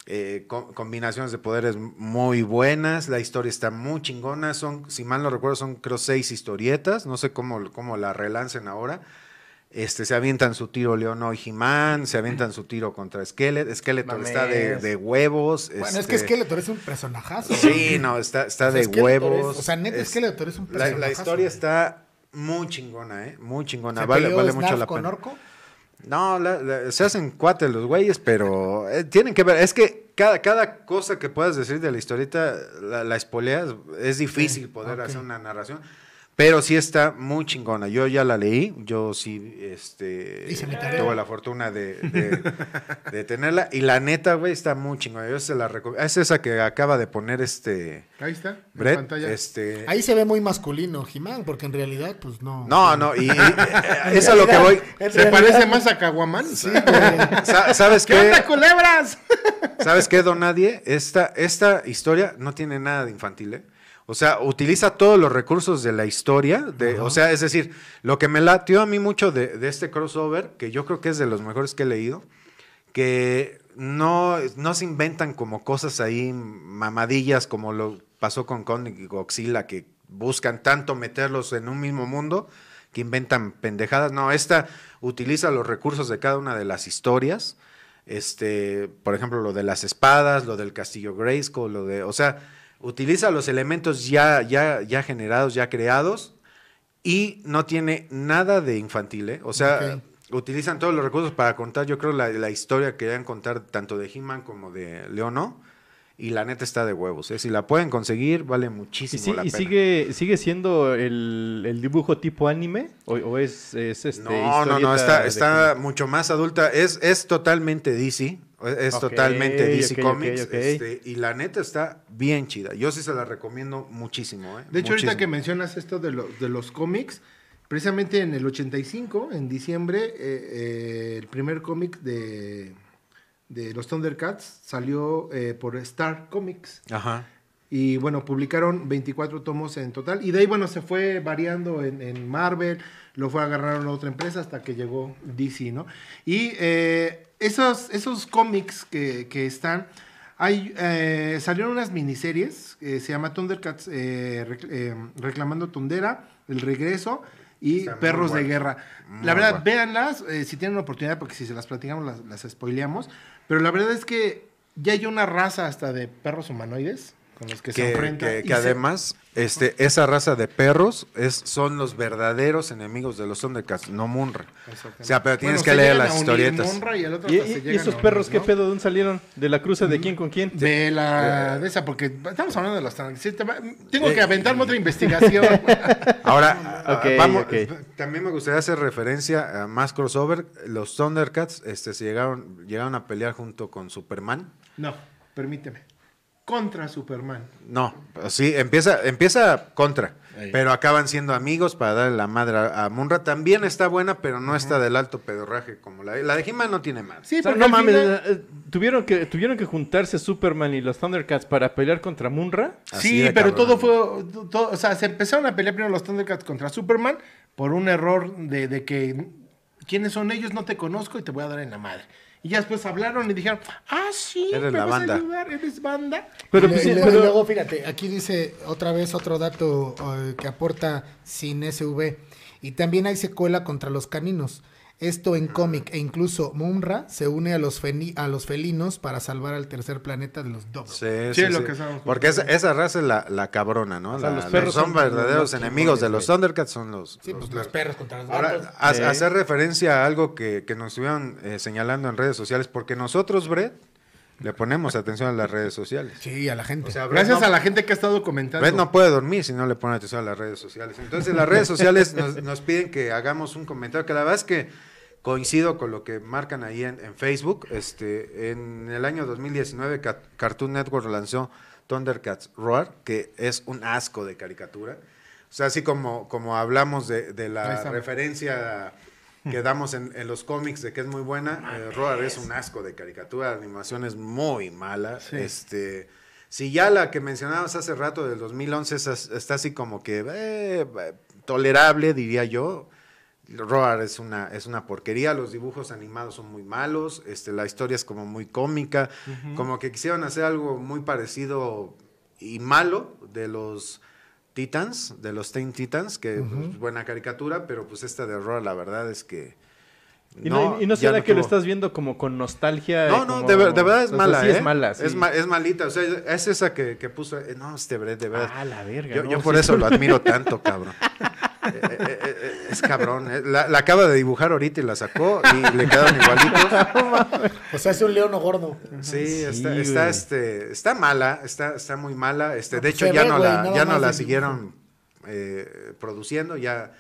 eh, co- combinaciones de poderes muy buenas, la historia está muy chingona, son, si mal no recuerdo, son creo seis historietas, no sé cómo, cómo la relancen ahora. Este, se avientan su tiro Leono y He-Man, se avientan su tiro contra Skeletor, Skeletor Mames. está de, de huevos. Bueno, es que este, Skeletor es un personajazo. Sí, no, está, está O sea, de Skeletor huevos. es- o sea, neta, Es- Skeletor es un personajazo. la historia está muy chingona, ¿eh? Muy chingona. ¿Se vale vale Snarf mucho la con pena. Orco? No, la- la- se hacen cuates los güeyes, pero eh, tienen que ver. Es que cada, cada cosa que puedas decir de la historieta, la, la espoleas, es difícil poder hacer una narración. Pero sí está muy chingona. Yo ya la leí, yo sí este, tuve la fortuna de, de- de tenerla. Y la neta, güey, está muy chingona. Yo se la recomiendo. Es esa que acaba de poner este Ahí está, en Brett. pantalla. Este, Ahí se ve muy masculino, Jimán, porque en realidad, pues no. no, no, y, y- es a lo que voy. En ¿Se parece más a Caguamán? Sí, güey. ¿Sabes ¿Qué qué? onda, culebras? ¿Sabes qué, Don Nadie? Esta, esta historia no tiene nada de infantil, ¿eh? O sea, utiliza todos los recursos de la historia. De, o sea, es decir, lo que me latió a mí mucho de, de este crossover, que yo creo que es de los mejores que he leído, que no, no se inventan como cosas ahí mamadillas como lo pasó con Kong y Godzilla, que buscan tanto meterlos en un mismo mundo que inventan pendejadas. No, esta utiliza los recursos de cada una de las historias. Este, por ejemplo, lo de las espadas, lo del castillo Grayskull, lo de, o sea, utiliza los elementos ya, ya, ya generados, ya creados, y no tiene nada de infantil, ¿eh? O sea, utilizan todos los recursos para contar, yo creo, la, la historia que querían contar tanto de He-Man como de Leono. Y la neta está de huevos. ¿eh? Si la pueden conseguir, vale ¿Y, muchísimo sí- la y pena. sigue, sigue siendo el, el dibujo tipo anime? ¿O, o es, es este, No, no, no, está, está mucho más adulta. Es, es totalmente DC. Es totalmente DC Comics. este, y la neta está bien chida. Yo sí se la recomiendo muchísimo. ¿eh? De hecho, ahorita que mencionas esto de, lo- de los cómics, precisamente en el 85, en diciembre, eh, eh, el primer cómic de, de los Thundercats salió eh, por Star Comics. Ajá. Y bueno, publicaron 24 tomos en total. Y de ahí, bueno, se fue variando en, en Marvel, lo fue agarraron a otra empresa hasta que llegó DC, ¿no? Y eh, esos, esos cómics que, que están, hay, eh, salieron unas miniseries, eh, se llama Thundercats eh, eh, Reclamando Tondera, El Regreso y Está Perros de. Guerra. Muy la verdad, bueno. véanlas eh, si tienen oportunidad, porque si se las platicamos las, las spoileamos. Pero la verdad es que ya hay una raza hasta de perros humanoides con los que, se que, enfrentan. que- se- además este, esa raza de perros es, son los verdaderos enemigos de los Thundercats, no Munra. O sea, pero tienes Bueno, que leer las historietas. Y el otro ¿Y, hasta se y- y llegan esos perros unir, qué ¿no? pedo? ¿De dónde salieron? ¿De la cruza de quién con quién? De Eh, la de esa, porque estamos hablando de los va- Tengo que aventarme otra investigación. Ahora, ah, vamos, también me gustaría hacer referencia a más crossover. Los Thundercats este, se llegaron, llegaron a pelear junto con Superman. no, permíteme. Contra Superman. No, sí, empieza, empieza contra, pero acaban siendo amigos para darle la madre a, Munra. También está buena, pero no está del alto pedorraje como la, la de He-Man no tiene más. Sí, O sea, porque no mames, final- eh, ¿tuvieron, que, ¿tuvieron que juntarse Superman y los Thundercats para pelear contra Munra? Así Sí, pero cabrón. todo fue. todo- o sea, se empezaron a pelear primero los Thundercats contra Superman por un error de, de que. ¿Quiénes son ellos? No te conozco y te voy a dar en la madre. Y ya después hablaron y dijeron, ah, sí, Eres me la vas a banda. ayudar, eres banda. Pero, y, pues, sí, y le- pero- y luego, fíjate, aquí dice otra vez otro dato eh, que aporta sin SV. Y también hay secuela contra los caninos. Esto en cómic e incluso Mumra se une a los, a los felinos para salvar al tercer planeta de los dogs. Sí, Sí, sí, lo sí. que. Porque esa, esa raza es la, la cabrona, ¿no? O sea, La- los los perros son, son verdaderos los enemigos de los. Thundercats, son los... Sí, los pues los perros contra los Ahora, hacer referencia a algo que, que nos estuvieron eh, señalando en redes sociales, porque nosotros, Brett, le ponemos atención a las redes sociales. Sí, a la gente. O sea, Brett Gracias no, a la gente que ha estado comentando. Brett no puede dormir si no le pone atención a las redes sociales. Entonces, las redes sociales nos, nos piden que hagamos un comentario, que la verdad es que coincido con lo que marcan ahí en, en Facebook. Este, en el año 2019, Ca- Cartoon Network lanzó Thundercats Roar, que es un asco de caricatura. O sea, así como, como hablamos de, la referencia que damos en, en los cómics de que es muy buena, eh, Roar es un asco de caricatura, la animación es muy mala. Sí. Este, si ya la que mencionabas hace rato del 2011 es as- está así como que eh, tolerable, diría yo. Roar es una, es una porquería, los dibujos animados son muy malos, este, la historia es como muy cómica, como que quisieron hacer algo muy parecido y malo de los Titans, de los Teen Titans, que pues, buena caricatura, pero pues esta de Roar la verdad es que... ¿Y no, y no será no que lo estás viendo como con nostalgia? no, y no, como- de, ver- de verdad es o sea, mala, sí ¿eh? es mala, sí. Es, ma- es malita, o sea, es esa que, que puso, eh, no, este de verdad. Ah, la verga. yo no, yo por sí, eso lo admiro tanto, cabrón. Es cabrón, eh. La, la acaba de dibujar ahorita y la sacó y le quedaron igualitos. O sea, es un leono gordo. Sí, está, Sí, está, güey. este, está mala, está, está muy mala. Este, de pues hecho, ya ve, no la, ya no la siguieron eh, produciendo, ya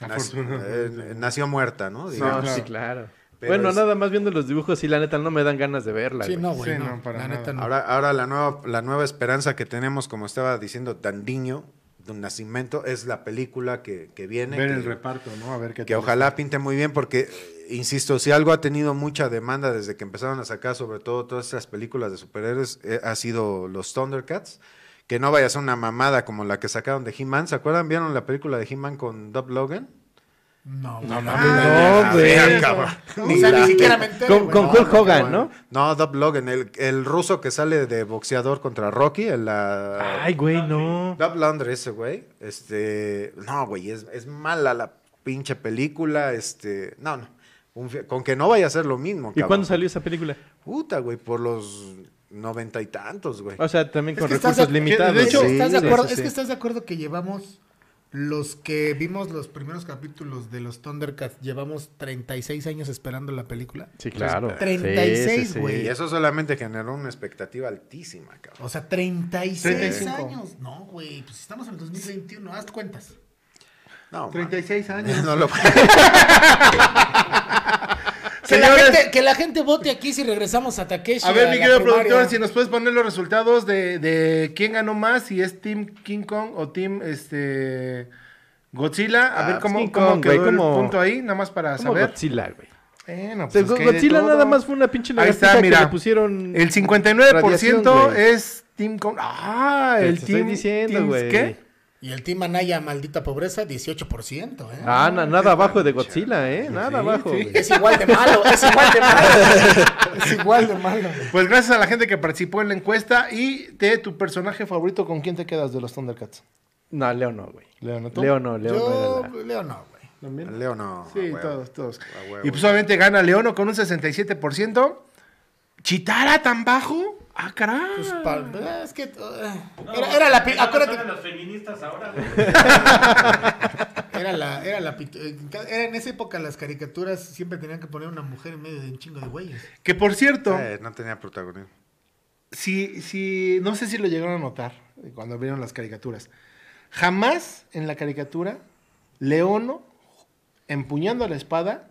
eh, nació muerta, ¿no? No, Digamos. sí, claro. Pero bueno, es- nada más viendo los dibujos, sí, la neta, no me dan ganas de verla. Sí, güey. no, güey, Sí, no, no, para la nada. neta no. Ahora, ahora la nueva, la nueva esperanza que tenemos, como estaba diciendo Dandiño, de un nacimiento, es la película que, que viene. Ver que- el reparto, ¿no? A ver qué que ojalá pinte muy bien porque, eh, insisto, si algo ha tenido mucha demanda desde que empezaron a sacar sobre todo todas estas películas de superhéroes, eh, ha sido los Thundercats, que no vaya a ser una mamada como la que sacaron de He-Man. ¿Se acuerdan? ¿Vieron la película de He-Man con Dub Logan? No, No, mames. güey. Vean, cabrón. O sea, ni siquiera me enteré, Con, güey. con No, Hulk no, Hogan, ¿no? No, Dub Logan, el, el ruso que sale de boxeador contra Rocky, el, la... Ay, güey, no. Dub Lundgren, ese güey, este, no, güey, es, es mala la pinche película, este, no, no, un con que no vaya a ser lo mismo, ¿Y cabrón. cuándo salió esa película? Puta, güey, por los noventa y tantos, güey. O sea, también Es con recursos de- limitados. de hecho, Sí, ¿estás de sí, acuerdo? sí, es sí. que estás de acuerdo que llevamos los que vimos los primeros capítulos de los Thundercats, llevamos 36 años esperando la película. Sí, claro. 36, Sí, sí, güey. Y eso solamente generó una expectativa altísima, cabrón. O sea, 36 35. años. No, güey, pues estamos en el 2021, haz cuentas. No, 36 años. man, no lo Que la, gente, que la gente vote aquí si regresamos a Takeshi. A ver, mi querido productor, si nos puedes poner los resultados de, de quién ganó más, si es Team King Kong o Team este Godzilla. A Ah, ver pues cómo, King cómo Kong, quedó güey, el como- punto ahí, nada más para saber. Godzilla, güey. Sea, pues, Godzilla nada más fue una pinche Ahí que le pusieron El 59% radiación, güey. es Team Kong. Ah, Te el estoy Team. diciendo, Teams, güey. ¿Qué? Y el Team Anaya, maldita pobreza, 18%, ¿eh? Ah, na- nada abajo de Godzilla, ¿eh? Nada abajo. güey. Es igual de malo, es igual de malo. es igual de malo. Pues gracias a la gente que participó en la encuesta y de tu personaje favorito, ¿con quién te quedas de los Thundercats? No, Leo no, güey. Leo, ¿no tú? Leo no, Leo no Yo, la- Leo, no, güey. ¿También? Leo no. Sí, huevo. todos, todos. Huevo. Y pues obviamente gana Leono con un 67%. ¿Chitara tan bajo? Ah, caray. Pues, es que. uh, No, era, era la. pi- ¿qué van a Acuérdate. las feministas ahora, güey? Era la. Era la. eh, Era en esa época las caricaturas siempre tenían que poner una mujer en medio de un chingo de güeyes. Que por cierto, Eh, no tenía protagonismo. si, si, no sé si lo llegaron a notar eh, cuando vieron las caricaturas. Jamás en la caricatura, Leono, empuñando la espada,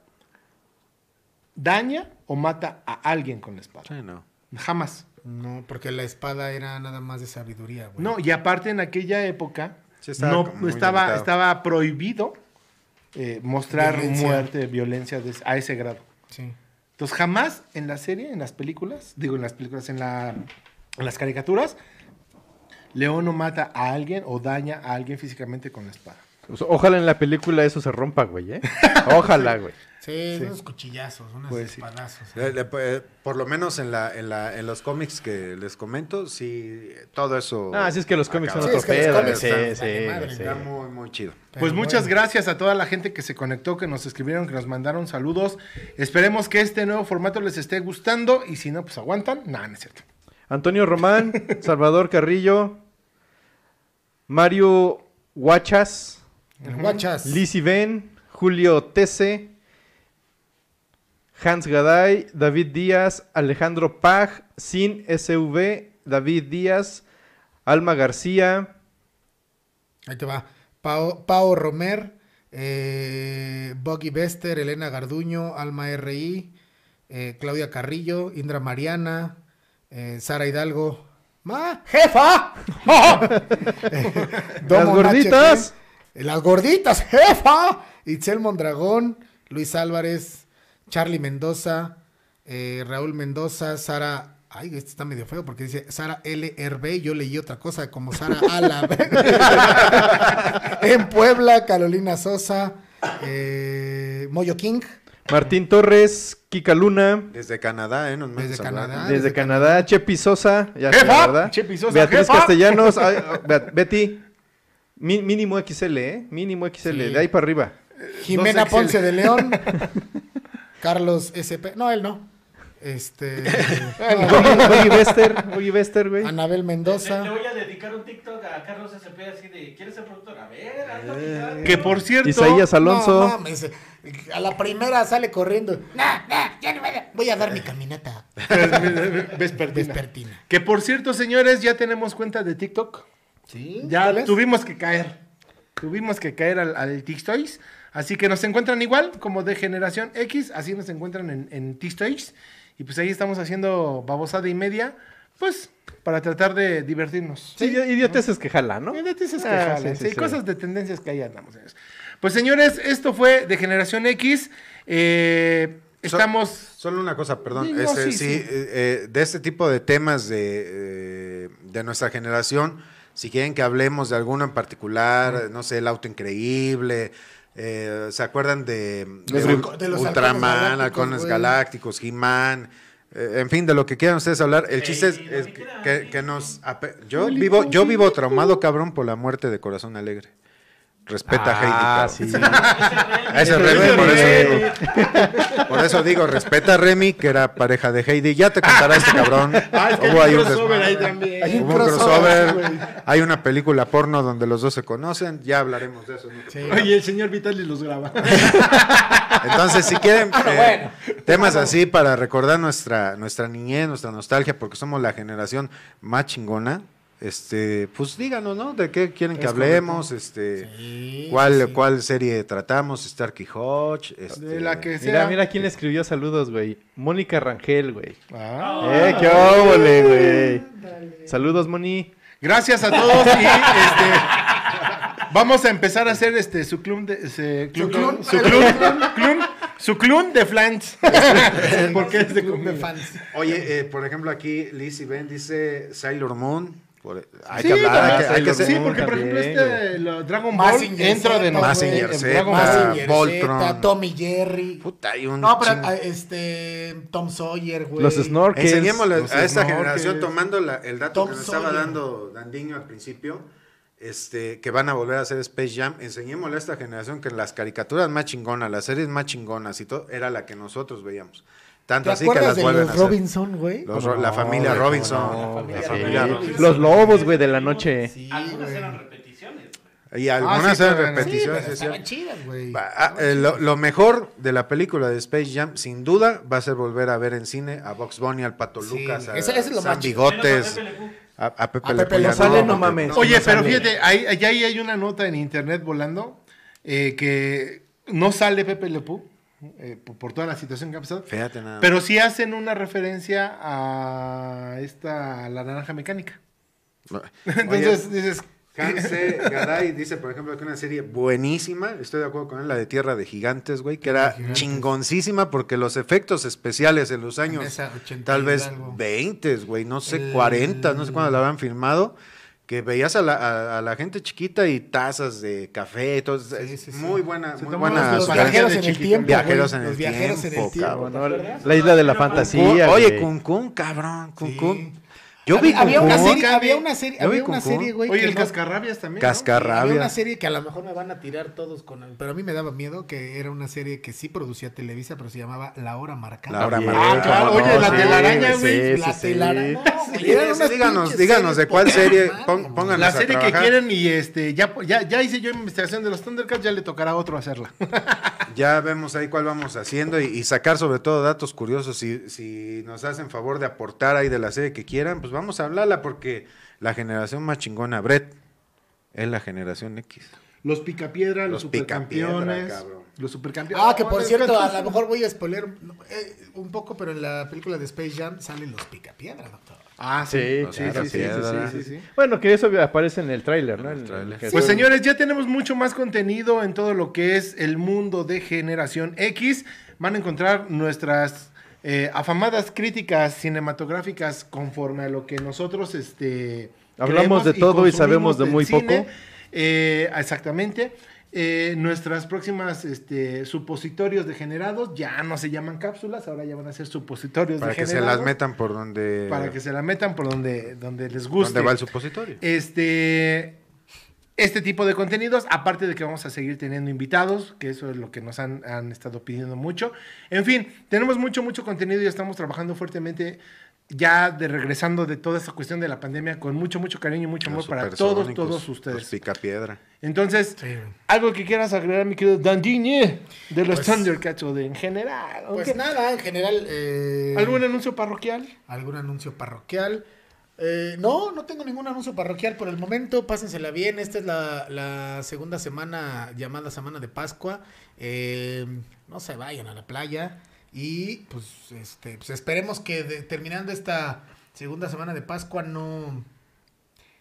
daña o mata a alguien con la espada. Sí, no. Jamás. No, porque la espada era nada más de sabiduría, güey. No, y aparte en aquella época Sí, estaba no estaba, limitado. estaba prohibido eh, mostrar Violencia. muerte, violencia de- a ese grado. Sí. Entonces jamás en la serie, en las películas, digo en las películas, en, la, en las caricaturas, Leono mata a alguien o daña a alguien físicamente con la espada. Pues, ojalá en la película eso se rompa, güey, ¿eh? Ojalá, güey. Sí, unos cuchillazos, unos Pues espadazos. Eh, eh, por lo menos en, la, en, la, en los cómics que les comento, sí, todo eso. Ah, sí, es que los cómics son Sí, otro es que los pedo. Sí, están- sí, madre, sí. Está muy, muy chido. Pero Pues muchas bueno. gracias a toda la gente que se conectó, que nos escribieron, que nos mandaron saludos. Esperemos que este nuevo formato les esté gustando y si no, pues aguantan. Nada, no es cierto. Antonio Román, Salvador Carrillo, Mario Huachas, El guachas. Lizzy Ben, Julio Tese, Hans Gaday, David Díaz, Alejandro Pag, Sin SV, David Díaz, Alma García, Ahí te va. Pao, Pao Romer, eh, Boggy Bester, Elena Garduño, Alma RI, eh, Claudia Carrillo, Indra Mariana, eh, Sara Hidalgo. ¡Ma! ¡Jefa! Las gorditas. HP, Las gorditas, jefa. Itzel Mondragón, Luis Álvarez, Charlie Mendoza, eh, Raúl Mendoza, Sara. Ay, este está medio feo porque dice Sara LRB. Yo leí otra cosa como Sara Ala. en Puebla, Carolina Sosa, eh, Moyo King. Martín Torres, Kika Luna, Desde Canadá, ¿eh? Nos Desde. Canadá. desde desde Canadá, Chepi Sosa, ya sé. ¿verdad? Chepi Sosa, Beatriz jefa. Castellanos, ay, oh, Beat- Betty, mi- mínimo XL, ¿eh? Mínimo XL, Sí. de ahí para arriba. Jimena 2XL. Ponce de León. Carlos SP. No, él no. Este. Boogie Bester, Boogie Bester, güey. Anabel Le, le Mendoza. voy a dedicar un TikTok a Carlos SP así de, ¿quieres ser productor? A ver, hazlo, Eh. Que por cierto, Isaías Alonso. No mames, a la primera sale corriendo. Nah, nah, ya no voy a, voy a dar mi caminata vespertina. vespertina. Que por cierto, señores, ya tenemos cuenta de TikTok. ¿Sí? Ya tuvimos que caer. tuvimos que caer al, al Tixtoys. Así que nos encuentran igual como de Generación X, así nos encuentran en, en Tixtoys. Y pues ahí estamos haciendo babosada y media, pues para tratar de divertirnos. Sí, idioteces que jala, ¿no? Idioteces que Ah, jalan, sí, sí, sí, sí. cosas de tendencias que ahí andamos. Pues señores, esto fue de Generación X. Eh, estamos... Solo una cosa, perdón. No, Este, sí, sí, sí. eh, eh, de este tipo de temas de, eh, de nuestra generación, si quieren que hablemos de alguno en particular, no sé, el auto increíble, eh, ¿se acuerdan de, Los de halco- de los Ultraman, halcones galácticos, Galácticos, He-Man? eh, en fin, de lo que quieran ustedes hablar. El chiste es, es que, que- que nos... Yo vivo, yo vivo traumado, cabrón, por la muerte de Corazón Alegre. Respeta Ah, a Heidi, sí. cabrón. Ese es Remy, por eso digo. Por eso digo, respeta a Remy, que era pareja de Heidi. Ya te contará este cabrón. Ah, es que Hubo hay un crossover ahí también. Hay un Hubo un crossover. Hay una película porno donde los dos se conocen. Ya hablaremos de eso. ¿no? Oye, el señor Vitali los graba. Entonces, si quieren eh, temas así para recordar nuestra, nuestra niñez, nuestra nostalgia, porque somos la generación más chingona, este, pues díganos, ¿no? ¿De qué quieren que hablemos? Este, Sí, ¿cuál, sí. ¿Cuál serie tratamos? Starkey Hodge. Este, De la que sea. Mira, mira quién escribió saludos, güey. Mónica Rangel, güey. Ah. Eh, qué óvole, güey. Saludos, Moni. Gracias a todos y este vamos a empezar a hacer este su club de ese- Su club- su club, club- su club de flans. Porque es de Club de fans. Oye, eh, por ejemplo, aquí Lizzie Ben dice Sailor Moon. Por- hay Sí, que hablar, hay que, hay que Sailor hacer- sí, porque por ejemplo este lo- Dragon Ball entra de eh, Z, Dragon Ball. Voltron. Tommy Jerry. Puta, hay un No, pero ah, este Tom Sawyer, güey. Los Snorkels. Enseñémosle los a esta generación, tomando la- el dato Tom que nos estaba dando Dandiño al principio, este, que van a volver a hacer Space Jam, enseñémosle a esta generación que las caricaturas más chingonas, las series más chingonas y todo, era la que nosotros veíamos. Tanto ¿Te así que las de vuelven los a hacer. Robinson, güey? Los Ro- la familia No, Robinson. no, la sí. familia Robinson. Los lobos, güey, de la noche. Sí, Algunas güey. eran repeticiones. güey. Y algunas sí, eran pero- Sí, repeticiones. pero sí, estaban sí. chidas, güey. Va, ah, eh, lo, lo mejor de la película de Space Jam, sin duda, va a ser volver a ver en cine a Box Bunny, al Pato Sí, Lucas, a eso- eso es lo Sam más chido. Bigotes, a Pepe Le Pew. a, Pepe A Le Pepe Pew, Le ya Pew. Sale, no mames. Oye, no pero sale. fíjate, ahí, ahí ahí hay una nota en internet volando eh, que no sale Pepe Le Pew, eh, por, por toda la situación que ha pasado. Fíjate nada. Pero sí hacen una referencia a esta, a la naranja mecánica. Oye, Entonces dices, Hanse Gaday dice, por ejemplo, que una serie buenísima, estoy de acuerdo con él, la de Tierra de Gigantes, güey, que era chingoncísima porque los efectos especiales en los años, 80 tal vez algo. 20, güey, no sé, El- 40, no sé cuándo la habían filmado, que veías a la, a, a la gente chiquita y tazas de café, y todo, es sí, sí. muy buena, muy tomaban buena. los sugerencia viajeros en el chiquito. tiempo. Viajeros en el Los viajeros en tiempo, el tiempo. cabrón. ¿te No, la isla de la fantasía. Oye, Kun, cabrón, Kun Sí. Kun. Yo vi había, una serie, había una serie, había una serie, güey. oye, que el no- cascarrabias también. ¿no? Cascarrabia. Había una serie que a lo mejor me van a tirar todos con pero a mí me daba miedo que era una serie que sí producía Televisa, pero se llamaba La Hora Marcada. La Hora También, Marcada. Ah, claro, oye, no, la sí, telaraña, sí, güey, sí, la sí. telaraña, no, díganos, díganos de cuál serie, pon- pónganos La a serie que quieren y este ya, ya, ya hice yo investigación de los Thundercats, ya le tocará a otro hacerla. Ya vemos ahí cuál vamos haciendo y, y sacar sobre todo datos curiosos. Si, si nos hacen favor de aportar ahí de la serie que quieran, pues vamos a hablarla porque la generación más chingona, Brett, es la generación X. Los picapiedra, los, Los picapiedra, supercampeones. cabrón. Los supercampeones. Ah, que por cierto, a lo mejor voy a spoiler eh, un poco, pero en la película de Space Jam salen los picapiedra, doctor. Ah, sí. Sí, Sí. Bueno, que eso aparece en el tráiler, ¿no? Pues señores, ya tenemos mucho más contenido en todo lo que es el mundo de Generación X. Van a encontrar nuestras eh, afamadas críticas cinematográficas conforme a lo que nosotros este, Hablamos de todo y sabemos de muy cine. poco. Eh, exactamente. Eh, nuestras próximas este, supositorios degenerados ya no se llaman cápsulas, ahora ya van a ser supositorios Para que se degenerados. las metan por donde, Para que se la metan por donde, donde les guste. donde va el supositorio. Este, este tipo de contenidos, aparte de que vamos a seguir teniendo invitados, que eso es lo que nos han, han estado pidiendo mucho. En fin, tenemos mucho, mucho contenido y estamos trabajando fuertemente ya de regresando de toda esta cuestión de la pandemia con mucho, mucho cariño y mucho amor para todos, todos Los ustedes. picapiedra. Entonces, Sí. algo que quieras agregar, mi querido Dandini, de los Pues- Thundercats o de en general. Pues nada, en general. eh, ¿Algún anuncio parroquial? algún anuncio parroquial. Eh, no, no tengo ningún anuncio parroquial por el momento. Pásensela bien. Esta es la, la segunda semana llamada Semana de Pascua. Eh, no se vayan a la playa. Y pues, este, pues esperemos que de- terminando esta segunda semana de Pascua no,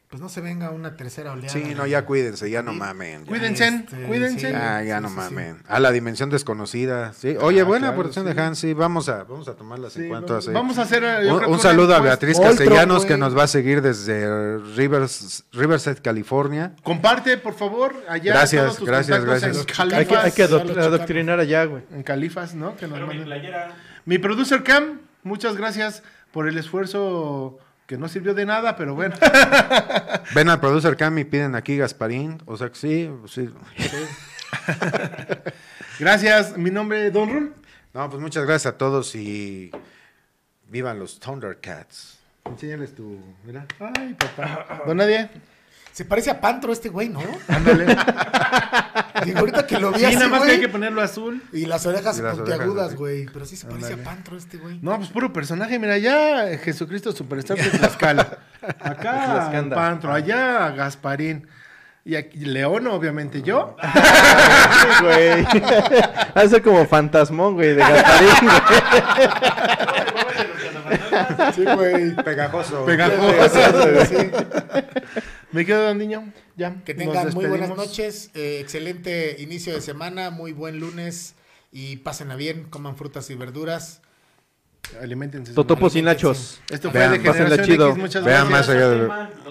pues no se venga una tercera oleada. Sí, no, ya cuídense, ya no mamen. ya. Cuídense, Este, cuídense. sí. Ah, ya Sí, no sí, mamen. A la dimensión desconocida. Sí. Oye, Ah, buena claro, aportación sí. de Hans. Sí, vamos a, vamos a tomarlas en cuanto vamos, a vamos a hacer eh, Un, un saludo a Beatriz Castellanos que nos va a seguir desde Rivers, Riverside, California. Comparte, por favor, allá Gracias, todos tus gracias, gracias. En Hay que, hay que adoctrinar allá, güey. en Califas, ¿no? Que nos Pero mi playera. Mi producer Cam, muchas gracias por el esfuerzo que no sirvió de nada, pero bueno. Ven al producer Cam y piden aquí Gasparín. O sea que sí, sí. gracias, mi nombre es Don Rul. No, pues muchas gracias a todos y vivan los Thundercats. Enséñales tu. Mira. Ay, papá. Don Nadie. Se parece a Pantro este güey, ¿no? Ándale. Digo, ahorita que lo vi Sí, así, nada más que güey, hay que ponerlo azul. Y las orejas Y las puntiagudas, güey. Pero sí se parece a Pantro este güey. No, pues puro personaje. Mira, allá eh, Jesucristo Superstar de Tlaxcala. Acá. Pantro, allá Gasparín. Y aquí León, obviamente yo. Sí, güey. Hace como fantasmón, güey, de Gasparín, güey. Sí, güey. Pegajoso. Pegajoso. Sí. Me quedo, Don Niño. Ya. Que tengan muy buenas noches, eh, excelente inicio de semana, muy buen lunes y pásenla bien, coman frutas y verduras. Aliméntense. Totopos y nachos. Esto fue Vean, de Generación chido. X. Muchas Vean más allá de, Los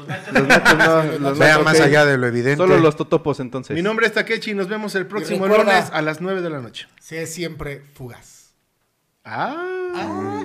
nachos. Los nachos no, los vean más allá de lo evidente. Solo los totopos, entonces. Mi nombre es Takechi y nos vemos el próximo recuerda- lunes a las 9 de la noche. Sé siempre fugaz. Ah.